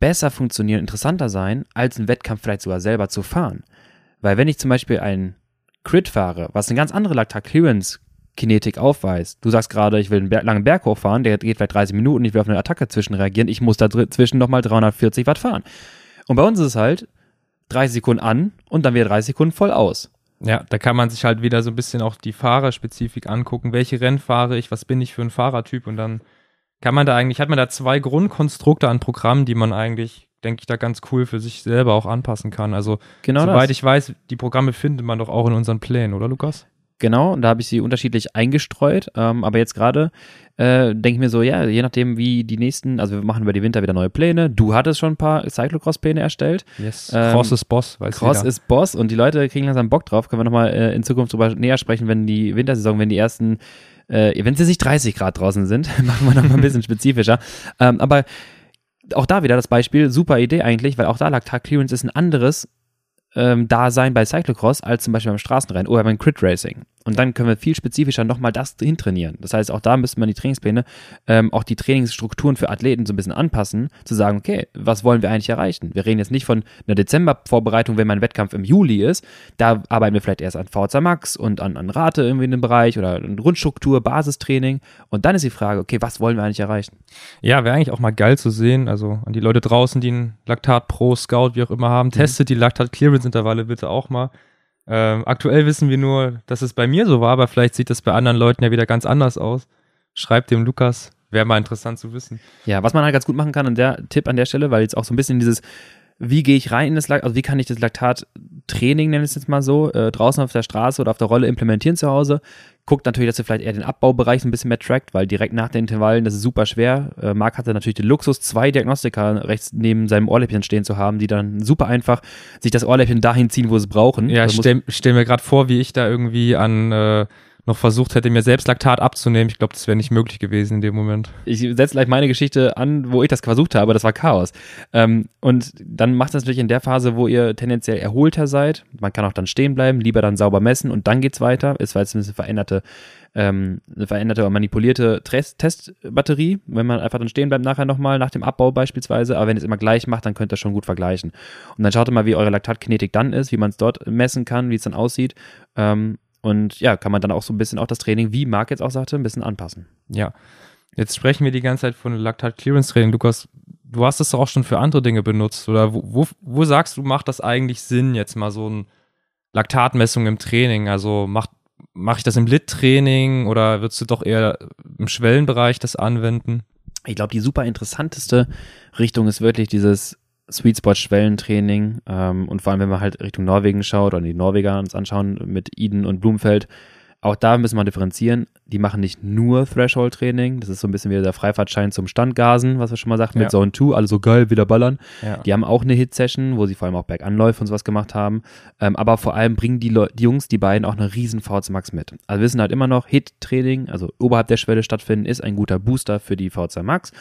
besser funktionieren, interessanter sein, als einen Wettkampf vielleicht sogar selber zu fahren. Weil wenn ich zum Beispiel einen Crit fahre, was eine ganz andere Lactat-Clearance Kinetik aufweist. Du sagst gerade, ich will einen Berg, langen Berg hochfahren, der geht vielleicht 30 Minuten, ich will auf eine Attacke zwischen reagieren, ich muss dazwischen nochmal 340 Watt fahren. Und bei uns ist es halt 30 Sekunden an und dann wieder 30 Sekunden voll aus. Ja, da kann man sich halt wieder so ein bisschen auch die Fahrerspezifik angucken. Welche Rennen fahre ich? Was bin ich für ein Fahrertyp? Und dann kann man da eigentlich, hat man da zwei Grundkonstrukte an Programmen, die man eigentlich, denke ich, da ganz cool für sich selber auch anpassen kann. Also, genau soweit das. ich weiß, die Programme findet man doch auch in unseren Plänen, oder Lukas? Genau, und da habe ich sie unterschiedlich eingestreut. Ähm, aber jetzt gerade äh, denke ich mir so, ja, je nachdem, wie die nächsten, also wir machen über die Winter wieder neue Pläne. Du hattest schon ein paar Cyclocross-Pläne erstellt. Yes. Ähm, Cross ist Boss, weiß Cross jeder. ist Boss und die Leute kriegen langsam Bock drauf. Können wir nochmal äh, in Zukunft drüber näher sprechen, wenn die Wintersaison, wenn die ersten, äh, wenn es nicht 30 Grad draußen sind, machen wir nochmal ein bisschen spezifischer. Ähm, aber auch da wieder das Beispiel, super Idee eigentlich, weil auch da lag Tag Clearance ist ein anderes ähm, Dasein bei Cyclocross als zum Beispiel beim Straßenrennen oder beim Crit Racing. Und dann können wir viel spezifischer nochmal das hintrainieren. Das heißt, auch da müsste man die Trainingspläne, ähm, auch die Trainingsstrukturen für Athleten so ein bisschen anpassen, zu sagen, okay, was wollen wir eigentlich erreichen? Wir reden jetzt nicht von einer Dezember-Vorbereitung, wenn mein Wettkampf im Juli ist. Da arbeiten wir vielleicht erst an VHC Max und an, an Rate irgendwie in dem Bereich oder an Grundstruktur, Basistraining. Und dann ist die Frage, okay, was wollen wir eigentlich erreichen? Ja, wäre eigentlich auch mal geil zu sehen. Also an die Leute draußen, die einen Laktat Pro, Scout, wie auch immer haben, mhm. testet die Laktat Clearance Intervalle bitte auch mal. Ähm, aktuell wissen wir nur, dass es bei mir so war, aber vielleicht sieht das bei anderen Leuten ja wieder ganz anders aus. Schreibt dem Lukas, wäre mal interessant zu wissen. Ja, was man halt ganz gut machen kann, und der Tipp an der Stelle, weil jetzt auch so ein bisschen dieses, wie gehe ich rein in das Laktat, also wie kann ich das Laktat Training, nenne ich es jetzt mal so, äh, draußen auf der Straße oder auf der Rolle implementieren zu Hause. Guckt natürlich, dass ihr vielleicht eher den Abbaubereich ein bisschen mehr trackt, weil direkt nach den Intervallen, das ist super schwer. Äh, Marc hatte natürlich den Luxus, zwei Diagnostiker rechts neben seinem Ohrläppchen stehen zu haben, die dann super einfach sich das Ohrläppchen dahin ziehen, wo sie es brauchen. Ja, ich stelle stell mir gerade vor, wie ich da irgendwie an äh, noch versucht hätte, mir selbst Laktat abzunehmen. Ich glaube, das wäre nicht möglich gewesen in dem Moment. Ich setze gleich meine Geschichte an, wo ich das versucht habe, das war Chaos. Ähm, und dann macht das natürlich in der Phase, wo ihr tendenziell erholter seid. Man kann auch dann stehen bleiben, lieber dann sauber messen und dann geht's weiter. Es war jetzt eine veränderte, ähm, eine veränderte oder manipulierte Test Testbatterie, wenn man einfach dann stehen bleibt nachher nochmal, nach dem Abbau beispielsweise. Aber wenn ihr es immer gleich macht, dann könnt ihr schon gut vergleichen. Und dann schaut ihr mal, wie eure Laktatkinetik dann ist, wie man es dort messen kann, wie es dann aussieht. Ähm, und ja, kann man dann auch so ein bisschen auch das Training, wie Marc jetzt auch sagte, ein bisschen anpassen. Ja. Jetzt sprechen wir die ganze Zeit von Laktat Clearance Training. Lukas, du hast es auch schon für andere Dinge benutzt. Oder wo, wo, wo sagst du, macht das eigentlich Sinn, jetzt mal so eine Laktatmessung im Training? Also macht mache ich das im Lit-Training oder würdest du doch eher im Schwellenbereich das anwenden? Ich glaube, die super interessanteste Richtung ist wirklich dieses Sweet Spot Schwellentraining ähm, und vor allem, wenn man halt Richtung Norwegen schaut oder die Norweger uns anschauen mit Eden und Blumfeld, auch da müssen wir differenzieren. Die machen nicht nur Threshold-Training. Das ist so ein bisschen wieder der Freifahrtschein zum Standgasen, was wir schon mal sagten, ja. mit Zone 2, alle so geil, wieder ballern. Ja. Die haben auch eine Hit-Session, wo sie vor allem auch Berganläufe und sowas gemacht haben. Ähm, aber vor allem bringen die, die, Jungs, die beiden, auch eine riesen VZ Max mit. Also wir wissen halt immer noch, Hit-Training, also oberhalb der Schwelle stattfinden, ist ein guter Booster für die VZ Max.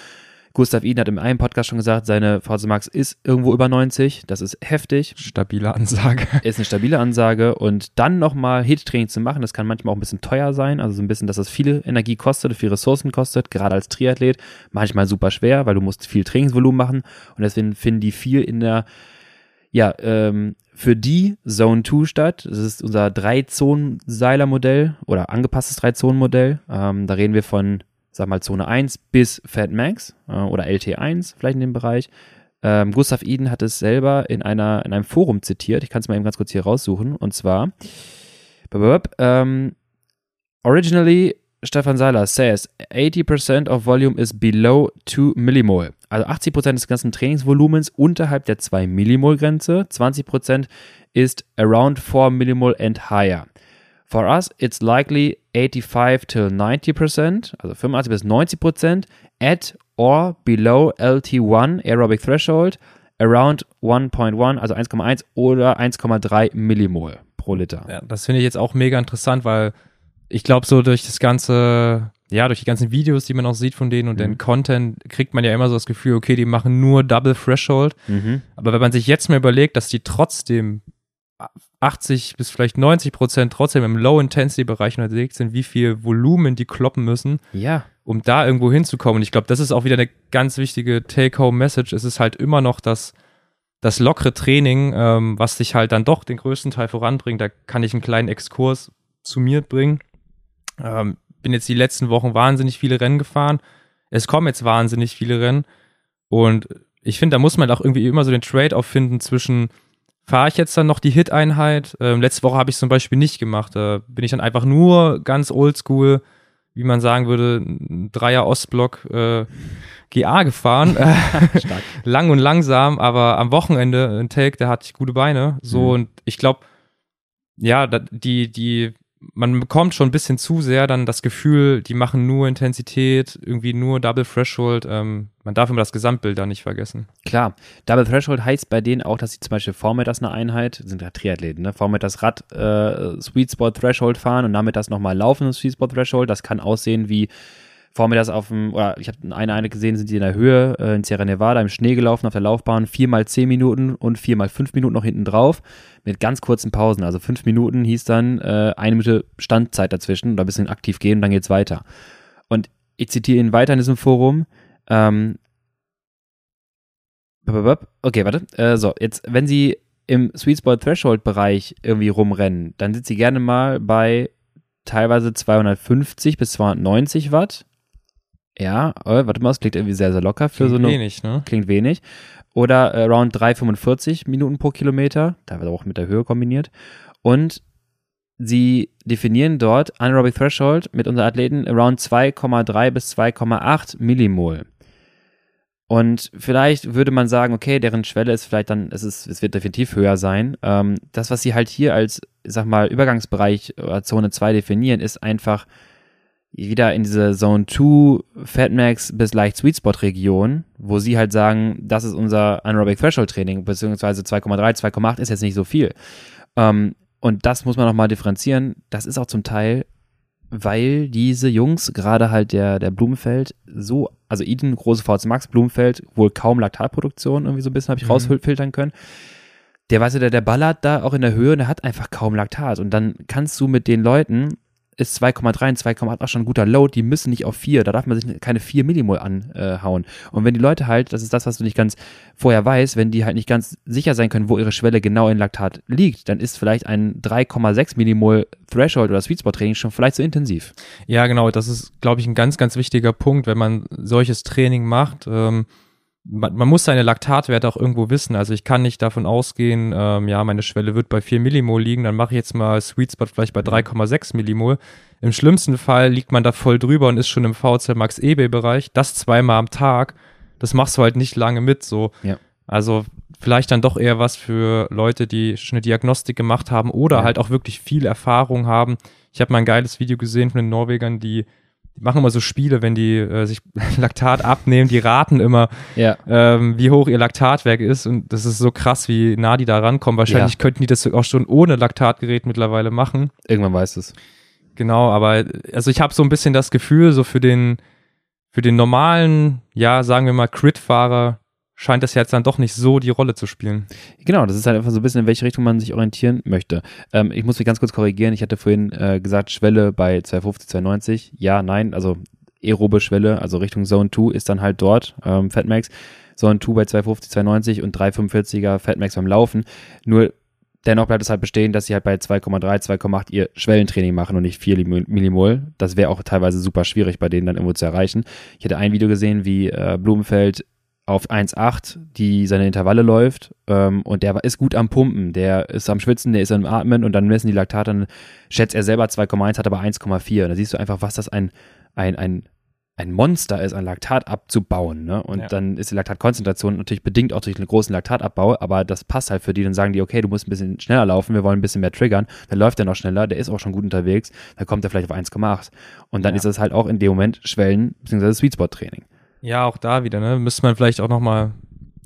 Gustav Iden hat in einem Podcast schon gesagt, seine VZ Max ist irgendwo über 90. Das ist heftig. Stabile Ansage. Ist eine stabile Ansage. Und dann nochmal Hit-Training zu machen, das kann manchmal auch ein bisschen teuer sein. Also so ein bisschen, dass das viele Energie kostet, viele Ressourcen kostet, gerade als Triathlet. Manchmal super schwer, weil du musst viel Trainingsvolumen machen. Und deswegen finden die viel in der ja, ähm, für die Zone 2 statt. Das ist unser Drei-Zonen-Seiler-Modell oder angepasstes Drei-Zonen-Modell. Ähm, da reden wir von sag mal Zone 1 bis Fat Max äh, oder LT1 vielleicht in dem Bereich. Ähm, Gustav Eden hat es selber in, einer, in einem Forum zitiert. Ich kann es mal eben ganz kurz hier raussuchen. Und zwar, ähm, originally, Stefan Seiler says 80% of volume is below 2 Millimol. Also 80% des ganzen Trainingsvolumens unterhalb der 2 Millimol Grenze. 20% ist around 4 Millimol and higher. For us, it's likely 85 till 90%, also 85 bis 90% at or below LT1 aerobic threshold around 1.1, also 1,1 oder 1,3 Millimol pro Liter. Ja, das finde ich jetzt auch mega interessant, weil ich glaube, so durch das ganze, ja, durch die ganzen Videos, die man auch sieht von denen und mhm. den Content, kriegt man ja immer so das Gefühl, okay, die machen nur Double Threshold. Mhm. Aber wenn man sich jetzt mal überlegt, dass die trotzdem 80 bis vielleicht 90 Prozent trotzdem im Low-Intensity-Bereich unterwegs sind, wie viel Volumen die kloppen müssen, ja. um da irgendwo hinzukommen. Und ich glaube, das ist auch wieder eine ganz wichtige Take-Home-Message. Es ist halt immer noch das, das lockere Training, ähm, was sich halt dann doch den größten Teil voranbringt. Da kann ich einen kleinen Exkurs zu mir bringen. Ähm, bin jetzt die letzten Wochen wahnsinnig viele Rennen gefahren. Es kommen jetzt wahnsinnig viele Rennen. Und ich finde, da muss man auch irgendwie immer so den Trade-off finden zwischen fahre ich jetzt dann noch die Hit-Einheit. Ähm, letzte Woche habe ich zum Beispiel nicht gemacht. Da bin ich dann einfach nur ganz oldschool, wie man sagen würde, ein Dreier Ostblock äh, GA gefahren. Lang und langsam, aber am Wochenende ein Take, der hatte ich gute Beine. So mhm. und ich glaube, ja, die, die man bekommt schon ein bisschen zu sehr dann das Gefühl, die machen nur Intensität, irgendwie nur Double Threshold. Ähm, man darf immer das Gesamtbild da nicht vergessen. Klar, Double Threshold heißt bei denen auch, dass sie zum Beispiel vor mir das eine Einheit, sind ja Triathleten, ne? vor mir das Rad äh, Sweet Spot Threshold fahren und damit das nochmal laufen, Sweet Spot Threshold. Das kann aussehen wie vor mir das auf dem, oder ich habe eine eine gesehen, sind die in der Höhe äh, in Sierra Nevada im Schnee gelaufen auf der Laufbahn, viermal zehn Minuten und viermal fünf Minuten noch hinten drauf mit ganz kurzen Pausen. Also fünf Minuten hieß dann äh, eine Minute Standzeit dazwischen oder ein bisschen aktiv gehen und dann geht's weiter. Und ich zitiere ihn weiter in diesem Forum. Ähm, okay, warte. Äh, so, jetzt, wenn Sie im Sweet Spot Threshold Bereich irgendwie rumrennen, dann sind Sie gerne mal bei teilweise 250 bis 290 Watt ja, oh, warte mal, es klingt irgendwie sehr, sehr locker für klingt so eine. wenig, ne? Klingt wenig. Oder äh, around 3,45 Minuten pro Kilometer, da wird auch mit der Höhe kombiniert. Und sie definieren dort Anaerobic Threshold mit unseren Athleten around 2,3 bis 2,8 Millimol. Und vielleicht würde man sagen, okay, deren Schwelle ist vielleicht dann, es ist, es wird definitiv höher sein. Ähm, das, was sie halt hier als, sag mal, Übergangsbereich oder Zone 2 definieren, ist einfach wieder in diese Zone 2 Fatmax bis leicht Sweet Spot Region, wo sie halt sagen, das ist unser Anaerobic Threshold Training, beziehungsweise 2,3, 2,8 ist jetzt nicht so viel. Ähm, und das muss man nochmal differenzieren. Das ist auch zum Teil weil diese Jungs, gerade halt der, der Blumenfeld, so, also Eden, große VZ Max, Blumenfeld, wohl kaum Laktatproduktion irgendwie so ein bisschen habe ich mhm. rausfiltern können. Der, weißt du, der, der ballert da auch in der Höhe und der hat einfach kaum Laktat. Und dann kannst du mit den Leuten ist 2,3 und 2,8 auch schon ein guter Load, die müssen nicht auf 4, da darf man sich keine 4 Millimol anhauen. und wenn die Leute halt, das ist das, was du nicht ganz vorher weißt, wenn die halt nicht ganz sicher sein können, wo ihre Schwelle genau in Laktat liegt, dann ist vielleicht ein 3,6 Millimol Threshold oder Sweet Spot Training schon vielleicht zu intensiv. Ja, genau, das ist, glaube ich, ein ganz, ganz wichtiger Punkt, wenn man solches Training macht. Ähm man, man, muss seine Laktatwerte auch irgendwo wissen. Also ich kann nicht davon ausgehen, ähm, ja, meine Schwelle wird bei 4 Millimol liegen, dann mache ich jetzt mal Sweet Spot vielleicht bei 3,6 Millimol. Im schlimmsten Fall liegt man da voll drüber und ist schon im VZ Max EB-Bereich. Das zweimal am Tag, das machst du halt nicht lange mit. So. Ja. Also vielleicht dann doch eher was für Leute, die schon eine Diagnostik gemacht haben oder ja. halt auch wirklich viel Erfahrung haben. Ich habe mal ein geiles Video gesehen von den Norwegern, die die machen immer so Spiele, wenn die äh, sich Laktat abnehmen, die raten immer, ja. ähm, wie hoch ihr Laktatwerk ist. Und das ist so krass, wie nah die da rankommen. Wahrscheinlich ja. könnten die das auch schon ohne Laktatgerät mittlerweile machen. Irgendwann weiß es. Genau, aber also ich habe so ein bisschen das Gefühl, so für den, für den normalen, ja, sagen wir mal, Crit-Fahrer scheint das jetzt dann doch nicht so die Rolle zu spielen. Genau, das ist halt einfach so ein bisschen, in welche Richtung man sich orientieren möchte. Ähm, ich muss mich ganz kurz korrigieren. Ich hatte vorhin äh, gesagt, Schwelle bei 250, 290. Ja, nein, also aerobe Schwelle, also Richtung Zone 2 ist dann halt dort, ähm, Fatmax. Zone 2 bei 250, 290 und 345er Fatmax beim Laufen. Nur dennoch bleibt es halt bestehen, dass sie halt bei 2,3, 2,8 ihr Schwellentraining machen und nicht 4 Millimol. Das wäre auch teilweise super schwierig bei denen dann irgendwo zu erreichen. Ich hatte ein Video gesehen, wie äh, Blumenfeld auf 1,8, die seine Intervalle läuft ähm, und der ist gut am Pumpen, der ist am Schwitzen, der ist am Atmen und dann messen die Laktate, dann schätzt er selber 2,1, hat aber 1,4 und da siehst du einfach, was das ein, ein, ein, ein Monster ist, ein Laktat abzubauen ne? und ja. dann ist die Laktatkonzentration natürlich bedingt auch durch einen großen Laktatabbau, aber das passt halt für die, dann sagen die, okay, du musst ein bisschen schneller laufen, wir wollen ein bisschen mehr triggern, dann läuft er noch schneller, der ist auch schon gut unterwegs, dann kommt er vielleicht auf 1,8 und dann ja. ist das halt auch in dem Moment Schwellen bzw. Sweet Spot Training. Ja, auch da wieder, ne? Müsste man vielleicht auch nochmal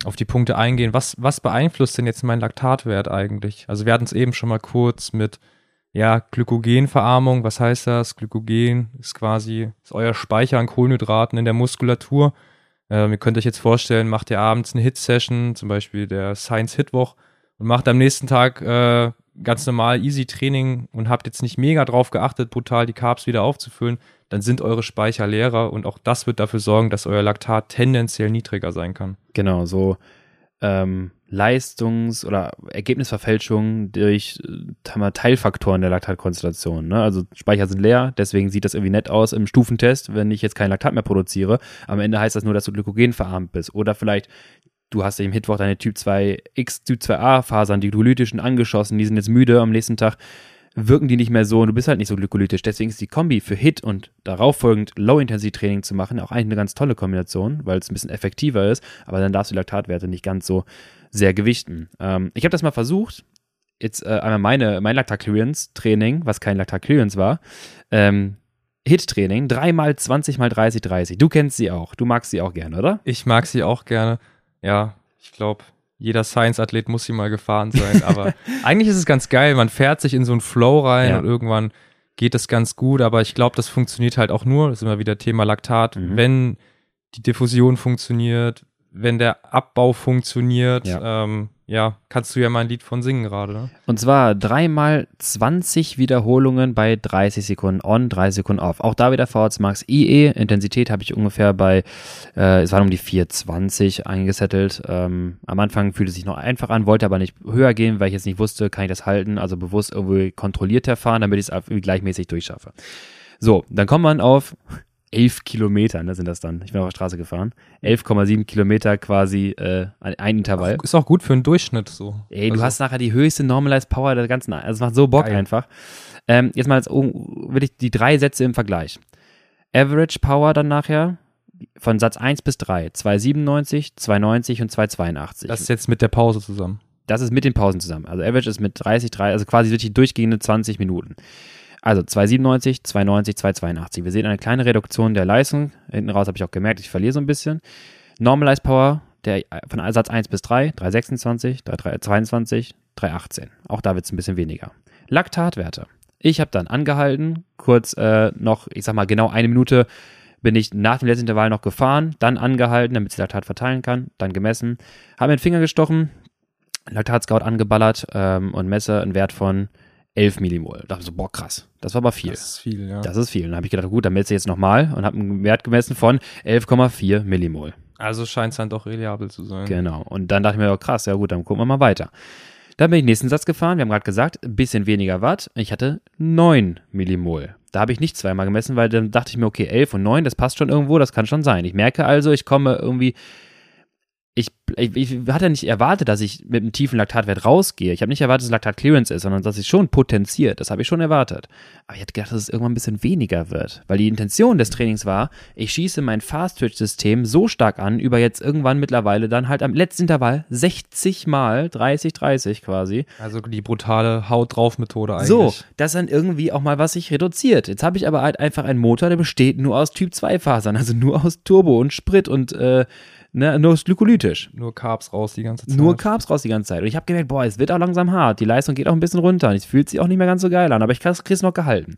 auf die Punkte eingehen. Was, was beeinflusst denn jetzt meinen Laktatwert eigentlich? Also wir hatten es eben schon mal kurz mit ja, Glykogenverarmung. Was heißt das? Glykogen ist quasi ist euer Speicher an Kohlenhydraten in der Muskulatur. Ähm, ihr könnt euch jetzt vorstellen, macht ihr abends eine Hit-Session, zum Beispiel der Science-Hit-Woch, und macht am nächsten Tag äh, ganz normal easy Training und habt jetzt nicht mega drauf geachtet, brutal die Carbs wieder aufzufüllen, dann sind eure Speicher leerer und auch das wird dafür sorgen, dass euer Laktat tendenziell niedriger sein kann. Genau, so ähm, Leistungs- oder Ergebnisverfälschung durch äh, Teilfaktoren der Laktatkonstellation. Ne? Also Speicher sind leer, deswegen sieht das irgendwie nett aus im Stufentest, wenn ich jetzt kein Laktat mehr produziere. Am Ende heißt das nur, dass du Glykogen verarmt bist. Oder vielleicht du hast im Hitwoch deine Typ 2X, Typ 2A Fasern, die glykolytischen angeschossen, die sind jetzt müde, am nächsten Tag wirken die nicht mehr so und du bist halt nicht so glykolytisch. Deswegen ist die Kombi für Hit und darauf folgend Low-Intensity-Training zu machen auch eigentlich eine ganz tolle Kombination, weil es ein bisschen effektiver ist, aber dann darfst du die Laktatwerte nicht ganz so sehr gewichten. Ähm, ich habe das mal versucht, jetzt äh, einmal meine, mein Laktat-Clearance-Training, was kein Laktat-Clearance war, ähm, Hit-Training, dreimal 20 mal 30, 30. Du kennst sie auch, du magst sie auch gerne, oder? Ich mag sie auch gerne. Ja, ich glaube, jeder Science-Athlet muss sie mal gefahren sein. Aber eigentlich ist es ganz geil. Man fährt sich in so einen Flow rein ja. und irgendwann geht das ganz gut. Aber ich glaube, das funktioniert halt auch nur, das ist immer wieder Thema Laktat, mhm. wenn die Diffusion funktioniert, wenn der Abbau funktioniert. Ja. Ähm, ja, kannst du ja mal ein Lied von singen gerade. Ne? Und zwar dreimal 20 Wiederholungen bei 30 Sekunden on, 30 Sekunden off. Auch da wieder VHS Max IE. Intensität habe ich ungefähr bei, äh, es waren um die 420 eingesettelt. Ähm, am Anfang fühlte es sich noch einfach an, wollte aber nicht höher gehen, weil ich jetzt nicht wusste, kann ich das halten. Also bewusst irgendwie kontrollierter fahren, damit ich es gleichmäßig durchschaffe. So, dann kommt man auf 11 Kilometer, ne, sind das dann. Ich bin auf der Straße gefahren. 11,7 Kilometer quasi äh, ein Intervall. Ist auch gut für einen Durchschnitt so. Ey, also. du hast nachher die höchste Normalized Power der ganzen. Also es macht so Bock Geil. einfach. Ähm, jetzt mal als, oh, will ich die drei Sätze im Vergleich. Average Power dann nachher von Satz 1 bis 3, 297, 290 und 282. Das ist jetzt mit der Pause zusammen. Das ist mit den Pausen zusammen. Also Average ist mit 30, 3, also quasi durch die durchgehende 20 Minuten. Also 297, 290, 282. Wir sehen eine kleine Reduktion der Leistung. Hinten raus habe ich auch gemerkt, ich verliere so ein bisschen. Normalized Power der, von Satz 1 bis 3, 326, 322, 318. Auch da wird es ein bisschen weniger. Laktatwerte. Ich habe dann angehalten, kurz äh, noch, ich sag mal genau eine Minute bin ich nach dem letzten Intervall noch gefahren, dann angehalten, damit sie Laktat verteilen kann, dann gemessen, habe mir den Finger gestochen, Laktatscout angeballert ähm, und messe einen Wert von 11 Millimol. Da dachte ich so, boah, krass. Das war aber viel. Das ist viel, ja. Das ist viel. Dann habe ich gedacht, gut, dann messe ich jetzt nochmal und habe einen Wert gemessen von 11,4 Millimol. Also scheint es dann doch reliabel zu sein. Genau. Und dann dachte ich mir, oh, krass, ja gut, dann gucken wir mal weiter. Dann bin ich den nächsten Satz gefahren. Wir haben gerade gesagt, ein bisschen weniger Watt. Ich hatte 9 Millimol. Da habe ich nicht zweimal gemessen, weil dann dachte ich mir, okay, 11 und 9, das passt schon irgendwo, das kann schon sein. Ich merke also, ich komme irgendwie ich, ich, ich hatte nicht erwartet, dass ich mit einem tiefen Laktatwert rausgehe. Ich habe nicht erwartet, dass Laktat Clearance ist, sondern dass es schon potenziert. Das habe ich schon erwartet. Aber ich hatte gedacht, dass es irgendwann ein bisschen weniger wird. Weil die Intention des Trainings war, ich schieße mein Fast-Twitch-System so stark an, über jetzt irgendwann mittlerweile dann halt am letzten Intervall 60 mal 30, 30 quasi. Also die brutale Haut drauf Methode eigentlich. So, dass dann irgendwie auch mal was sich reduziert. Jetzt habe ich aber halt einfach einen Motor, der besteht nur aus Typ 2 Fasern, also nur aus Turbo und Sprit und äh, Ne, nur glykolytisch. Nur Carbs raus die ganze Zeit. Nur Carbs raus die ganze Zeit. Und ich habe gemerkt, boah, es wird auch langsam hart. Die Leistung geht auch ein bisschen runter. Und es fühlt sich auch nicht mehr ganz so geil an. Aber ich kriege es noch gehalten.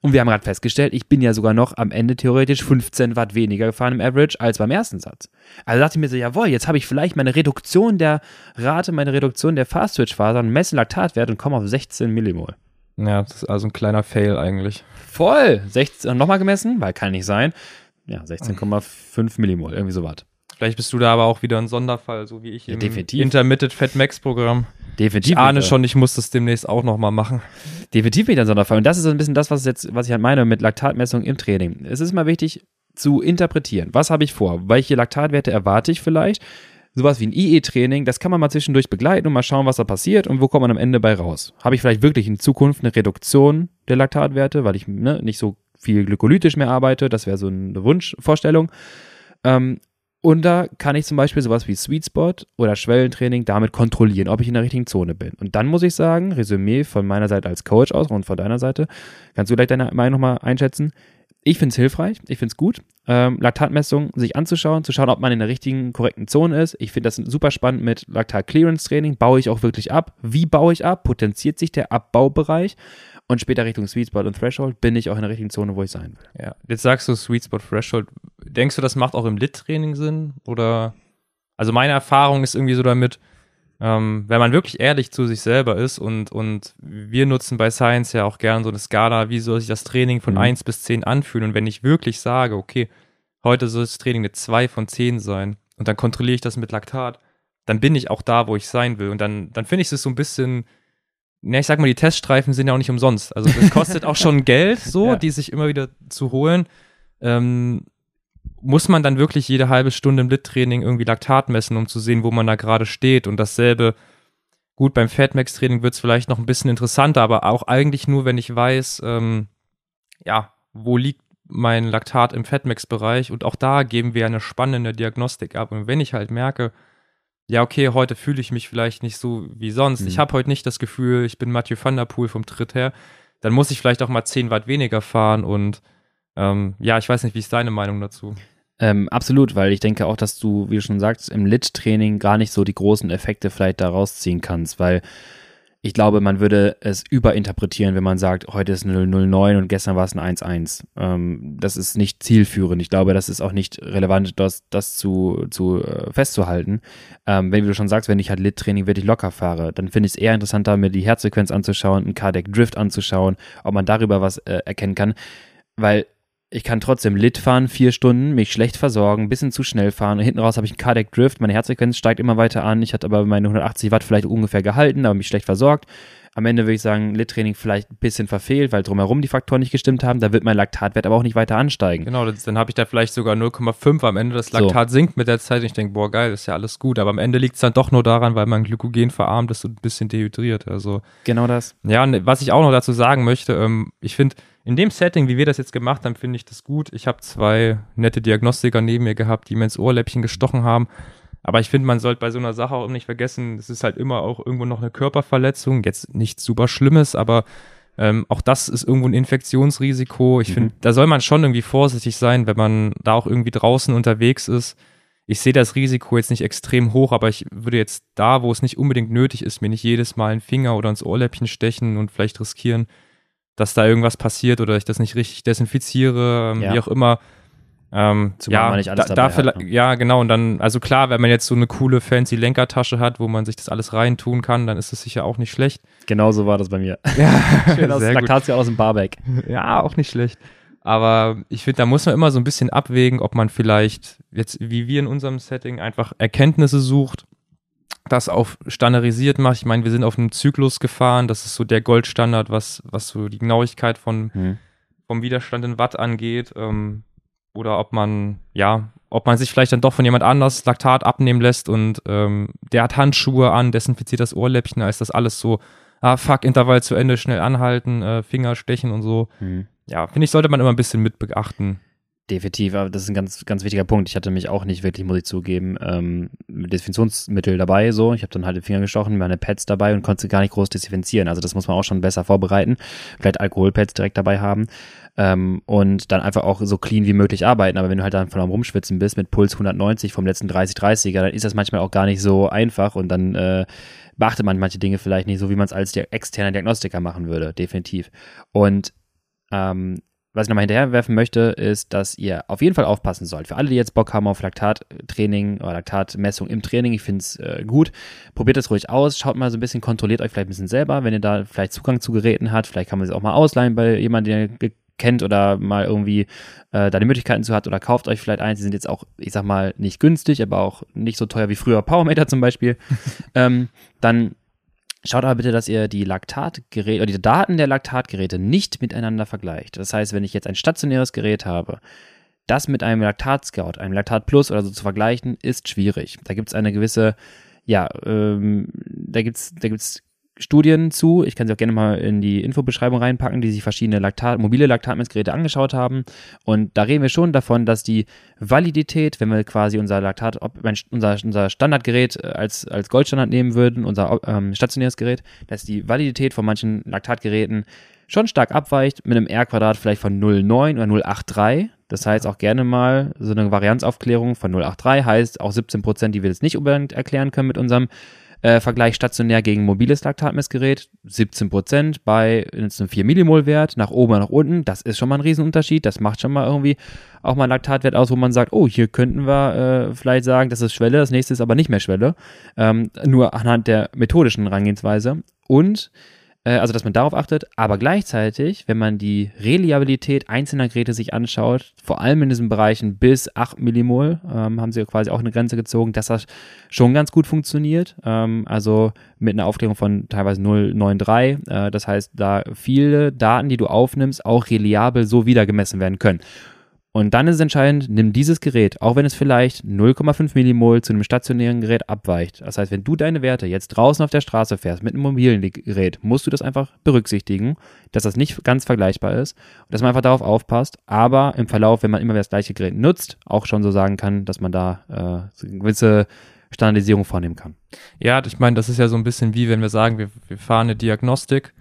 Und wir haben gerade festgestellt, ich bin ja sogar noch am Ende theoretisch 15 Watt weniger gefahren im Average als beim ersten Satz. Also dachte ich mir so, jawohl, jetzt habe ich vielleicht meine Reduktion der Rate, meine Reduktion der Fast-Switch-Fasern, messe Laktatwert und komme auf 16 Millimol. Ja, das ist also ein kleiner Fail eigentlich. Voll! 16, nochmal gemessen, weil kann nicht sein. Ja, 16,5 Millimol, irgendwie so was. Vielleicht bist du da aber auch wieder ein Sonderfall, so wie ich ja, im definitiv. Intermittent Fat Max Programm. Definitiv. Ich ahne schon, ich muss das demnächst auch nochmal machen. Definitiv bin ich ein Sonderfall. Und das ist ein bisschen das, was, jetzt, was ich halt meine mit Laktatmessung im Training. Es ist mal wichtig zu interpretieren. Was habe ich vor? Welche Laktatwerte erwarte ich vielleicht? Sowas wie ein IE-Training, das kann man mal zwischendurch begleiten und mal schauen, was da passiert und wo kommt man am Ende bei raus. Habe ich vielleicht wirklich in Zukunft eine Reduktion der Laktatwerte, weil ich ne, nicht so viel glykolytisch mehr arbeite? Das wäre so eine Wunschvorstellung. Ähm, und da kann ich zum Beispiel sowas wie Sweet Spot oder Schwellentraining damit kontrollieren, ob ich in der richtigen Zone bin. Und dann muss ich sagen, Resümee von meiner Seite als Coach aus und von deiner Seite, kannst du gleich deine Meinung nochmal einschätzen? Ich finde es hilfreich, ich finde es gut, ähm, Laktatmessung sich anzuschauen, zu schauen, ob man in der richtigen, korrekten Zone ist. Ich finde das super spannend mit Laktat-Clearance-Training. Baue ich auch wirklich ab? Wie baue ich ab? Potenziert sich der Abbaubereich? Und später Richtung Sweet Spot und Threshold bin ich auch in der richtigen Zone, wo ich sein will. Ja, jetzt sagst du Sweet Spot, Threshold. Denkst du, das macht auch im Lit-Training Sinn? Oder, also meine Erfahrung ist irgendwie so damit, ähm, wenn man wirklich ehrlich zu sich selber ist und, und wir nutzen bei Science ja auch gern so eine Skala, wie soll sich das Training von mhm. 1 bis 10 anfühlen? Und wenn ich wirklich sage, okay, heute soll das Training eine 2 von 10 sein und dann kontrolliere ich das mit Laktat, dann bin ich auch da, wo ich sein will. Und dann, dann finde ich es so ein bisschen ja, ich sag mal, die Teststreifen sind ja auch nicht umsonst. Also das kostet auch schon Geld, so, ja. die sich immer wieder zu holen. Ähm, muss man dann wirklich jede halbe Stunde im Lit-Training irgendwie Laktat messen, um zu sehen, wo man da gerade steht. Und dasselbe, gut, beim Fatmax-Training wird es vielleicht noch ein bisschen interessanter, aber auch eigentlich nur, wenn ich weiß, ähm, ja, wo liegt mein Laktat im Fatmax-Bereich. Und auch da geben wir eine spannende Diagnostik ab. Und wenn ich halt merke, ja, okay, heute fühle ich mich vielleicht nicht so wie sonst. Mhm. Ich habe heute nicht das Gefühl, ich bin Mathieu van der Poel vom Tritt her. Dann muss ich vielleicht auch mal 10 Watt weniger fahren und ähm, ja, ich weiß nicht, wie ist deine Meinung dazu? Ähm, absolut, weil ich denke auch, dass du, wie du schon sagst, im Lit-Training gar nicht so die großen Effekte vielleicht da rausziehen kannst, weil ich glaube, man würde es überinterpretieren, wenn man sagt, heute ist eine 009 und gestern war es ein 1-1. Ähm, das ist nicht zielführend. Ich glaube, das ist auch nicht relevant, das, das zu, zu äh, festzuhalten. Ähm, wenn, wie du schon sagst, wenn ich halt Lit-Training wirklich locker fahre, dann finde ich es eher interessanter, mir die Herzfrequenz anzuschauen, einen Cardiac Drift anzuschauen, ob man darüber was äh, erkennen kann. Weil ich kann trotzdem Lit fahren, vier Stunden, mich schlecht versorgen, ein bisschen zu schnell fahren. Und hinten raus habe ich einen Cardiac Drift, meine Herzfrequenz steigt immer weiter an. Ich hatte aber meine 180 Watt vielleicht ungefähr gehalten, aber mich schlecht versorgt. Am Ende würde ich sagen, Lit-Training vielleicht ein bisschen verfehlt, weil drumherum die Faktoren nicht gestimmt haben. Da wird mein Laktatwert aber auch nicht weiter ansteigen. Genau, das, dann habe ich da vielleicht sogar 0,5 am Ende. Das Laktat so. sinkt mit der Zeit und ich denke, boah, geil, ist ja alles gut. Aber am Ende liegt es dann doch nur daran, weil mein Glykogen verarmt ist und ein bisschen dehydriert. Also, genau das. Ja, und was ich auch noch dazu sagen möchte, ähm, ich finde, in dem Setting, wie wir das jetzt gemacht haben, finde ich das gut. Ich habe zwei nette Diagnostiker neben mir gehabt, die mir ins Ohrläppchen gestochen haben. Aber ich finde, man sollte bei so einer Sache auch nicht vergessen, es ist halt immer auch irgendwo noch eine Körperverletzung. Jetzt nichts super Schlimmes, aber ähm, auch das ist irgendwo ein Infektionsrisiko. Ich mhm. finde, da soll man schon irgendwie vorsichtig sein, wenn man da auch irgendwie draußen unterwegs ist. Ich sehe das Risiko jetzt nicht extrem hoch, aber ich würde jetzt da, wo es nicht unbedingt nötig ist, mir nicht jedes Mal einen Finger oder ins Ohrläppchen stechen und vielleicht riskieren, dass da irgendwas passiert oder ich das nicht richtig desinfiziere, ähm, ja. wie auch immer. Ähm, ja, man nicht alles da, dabei da hat, ne? ja, genau. Und dann, also klar, wenn man jetzt so eine coole fancy Lenkertasche hat, wo man sich das alles reintun kann, dann ist das sicher auch nicht schlecht. Genauso war das bei mir. Ja, Schön aus Laktatio aus dem Barback. Ja, auch nicht schlecht. Aber ich finde, da muss man immer so ein bisschen abwägen, ob man vielleicht jetzt, wie wir in unserem Setting, einfach Erkenntnisse sucht, das auf standardisiert macht. Ich meine, wir sind auf einem Zyklus gefahren, das ist so der Goldstandard, was, was so die Genauigkeit von, hm. vom Widerstand in Watt angeht. Ähm, oder ob man, ja, ob man sich vielleicht dann doch von jemand anders Laktat abnehmen lässt und ähm, der hat Handschuhe an, desinfiziert das Ohrläppchen, da ist das alles so, ah, fuck, Intervall zu Ende, schnell anhalten, äh, Finger stechen und so. Mhm. Ja, finde ich, sollte man immer ein bisschen mit beachten. Definitiv, aber das ist ein ganz, ganz wichtiger Punkt. Ich hatte mich auch nicht wirklich, muss ich zugeben, ähm, Desinfektionsmittel dabei, so. Ich habe dann halt den Finger gestochen, meine Pads dabei und konnte gar nicht groß desinfizieren. Also das muss man auch schon besser vorbereiten. Vielleicht Alkoholpads direkt dabei haben ähm, und dann einfach auch so clean wie möglich arbeiten. Aber wenn du halt dann von am Rumschwitzen bist mit Puls 190 vom letzten 30-30er, dann ist das manchmal auch gar nicht so einfach und dann äh, beachtet man manche Dinge vielleicht nicht so, wie man es als externer Diagnostiker machen würde, definitiv. Und ähm, was ich nochmal hinterherwerfen möchte, ist, dass ihr auf jeden Fall aufpassen sollt. Für alle, die jetzt Bock haben auf Laktattraining oder Laktatmessung im Training, ich finde es äh, gut. Probiert es ruhig aus, schaut mal so ein bisschen, kontrolliert euch vielleicht ein bisschen selber, wenn ihr da vielleicht Zugang zu Geräten habt. Vielleicht kann man sie auch mal ausleihen bei jemandem, den ihr kennt oder mal irgendwie äh, da die Möglichkeiten zu hat oder kauft euch vielleicht eins. Die sind jetzt auch, ich sag mal, nicht günstig, aber auch nicht so teuer wie früher Powermeter zum Beispiel. ähm, dann Schaut aber bitte, dass ihr die Laktatgeräte oder die Daten der Laktatgeräte nicht miteinander vergleicht. Das heißt, wenn ich jetzt ein stationäres Gerät habe, das mit einem Laktat-Scout, einem Laktat Plus oder so zu vergleichen, ist schwierig. Da gibt es eine gewisse, ja, ähm, da gibt es da gibt's Studien zu. Ich kann sie auch gerne mal in die Infobeschreibung reinpacken, die sich verschiedene Laktat, mobile Laktatmessgeräte angeschaut haben. Und da reden wir schon davon, dass die Validität, wenn wir quasi unser Laktat, unser, unser Standardgerät äh, als, als Goldstandard nehmen würden, unser ähm, stationäres Gerät, dass die Validität von manchen Laktatgeräten schon stark abweicht, mit einem R-Quadrat vielleicht von 0,9 oder 0,83. Das heißt auch gerne mal so eine Varianzaufklärung von 0,83 heißt auch 17 Prozent, die wir jetzt nicht unbedingt erklären können mit unserem äh, Vergleich stationär gegen mobiles Laktatmessgerät 17 Prozent bei einem 4 Millimol Wert nach oben oder nach unten. Das ist schon mal ein Riesenunterschied. Das macht schon mal irgendwie auch mal einen Laktatwert aus, wo man sagt, oh, hier könnten wir äh, vielleicht sagen, das ist Schwelle, das nächste ist aber nicht mehr Schwelle. Ähm, nur anhand der methodischen Herangehensweise. Und also dass man darauf achtet, aber gleichzeitig, wenn man die Reliabilität einzelner Geräte sich anschaut, vor allem in diesen Bereichen bis 8 Millimol, ähm, haben sie quasi auch eine Grenze gezogen, dass das schon ganz gut funktioniert. Ähm, also mit einer Aufklärung von teilweise 0,93. Äh, das heißt, da viele Daten, die du aufnimmst, auch reliabel so wieder gemessen werden können. Und dann ist es entscheidend, nimm dieses Gerät, auch wenn es vielleicht 0,5 Millimol zu einem stationären Gerät abweicht. Das heißt, wenn du deine Werte jetzt draußen auf der Straße fährst mit einem mobilen Gerät, musst du das einfach berücksichtigen, dass das nicht ganz vergleichbar ist und dass man einfach darauf aufpasst. Aber im Verlauf, wenn man immer wieder das gleiche Gerät nutzt, auch schon so sagen kann, dass man da äh, eine gewisse Standardisierung vornehmen kann. Ja, ich meine, das ist ja so ein bisschen wie, wenn wir sagen, wir, wir fahren eine Diagnostik.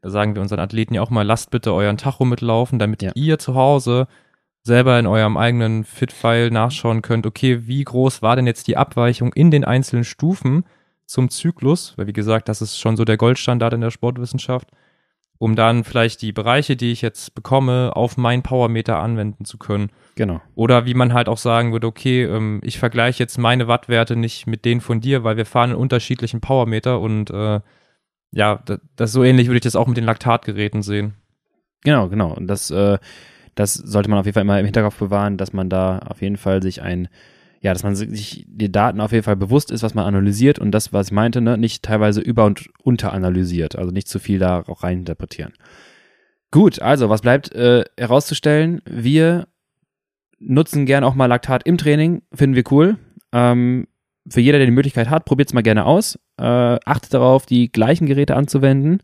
Da sagen wir unseren Athleten ja auch mal, lasst bitte euren Tacho mitlaufen, damit ja. ihr zu Hause selber in eurem eigenen Fit-File nachschauen könnt, okay, wie groß war denn jetzt die Abweichung in den einzelnen Stufen zum Zyklus, weil wie gesagt, das ist schon so der Goldstandard in der Sportwissenschaft, um dann vielleicht die Bereiche, die ich jetzt bekomme, auf mein Powermeter anwenden zu können. Genau. Oder wie man halt auch sagen würde, okay, ähm, ich vergleiche jetzt meine Wattwerte nicht mit denen von dir, weil wir fahren in unterschiedlichen Powermeter und äh, ja, das, das so ähnlich würde ich das auch mit den Laktatgeräten sehen. Genau, genau. Und das äh, das sollte man auf jeden Fall immer im Hinterkopf bewahren, dass man da auf jeden Fall sich ein, ja, dass man sich die Daten auf jeden Fall bewusst ist, was man analysiert und das, was ich meinte, ne, nicht teilweise über- und unteranalysiert, also nicht zu viel da auch reininterpretieren. Gut, also was bleibt äh, herauszustellen? Wir nutzen gerne auch mal Laktat im Training, finden wir cool. Ähm, für jeder, der die Möglichkeit hat, probiert es mal gerne aus. Äh, achtet darauf, die gleichen Geräte anzuwenden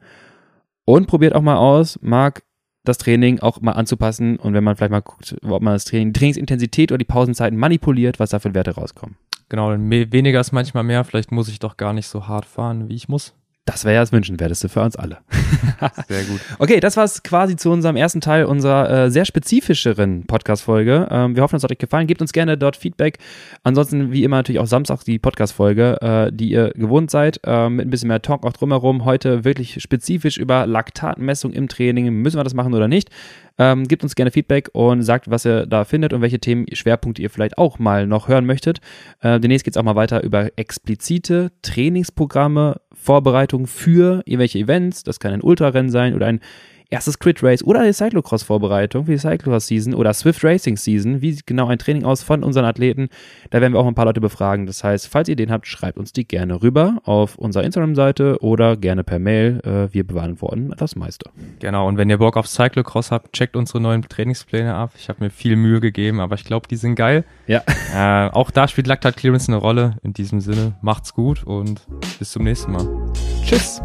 und probiert auch mal aus, Marc, das Training auch mal anzupassen und wenn man vielleicht mal guckt, ob man das Training, die Trainingsintensität oder die Pausenzeiten manipuliert, was da für Werte rauskommen. Genau, weniger ist manchmal mehr. Vielleicht muss ich doch gar nicht so hart fahren, wie ich muss. Das wäre ja das Wünschenswerteste für uns alle. Sehr gut. Okay, das war es quasi zu unserem ersten Teil unserer äh, sehr spezifischeren Podcast-Folge. Ähm, wir hoffen, es hat euch gefallen. Gebt uns gerne dort Feedback. Ansonsten, wie immer, natürlich auch Samstag die Podcast-Folge, äh, die ihr gewohnt seid, äh, mit ein bisschen mehr Talk auch drumherum. Heute wirklich spezifisch über Laktatmessung im Training. Müssen wir das machen oder nicht? Ähm, gebt uns gerne Feedback und sagt, was ihr da findet und welche Themen, Schwerpunkte ihr vielleicht auch mal noch hören möchtet. Äh, demnächst geht es auch mal weiter über explizite Trainingsprogramme, Vorbereitung für irgendwelche Events. Das kann ein Ultrarennen sein oder ein erstes Crit Race oder eine Cyclocross-Vorbereitung für die Cyclocross-Season oder Swift Racing-Season. Wie sieht genau ein Training aus von unseren Athleten? Da werden wir auch ein paar Leute befragen. Das heißt, falls ihr Ideen habt, schreibt uns die gerne rüber auf unserer Instagram-Seite oder gerne per Mail. Äh, wir beantworten das meiste. Genau, und wenn ihr Bock auf Cyclocross habt, checkt unsere neuen Trainingspläne ab. Ich habe mir viel Mühe gegeben, aber ich glaube, die sind geil. Ja. Äh, auch da spielt Lactat Clearance eine Rolle. In diesem Sinne, macht's gut und bis zum nächsten Mal. Tschüss.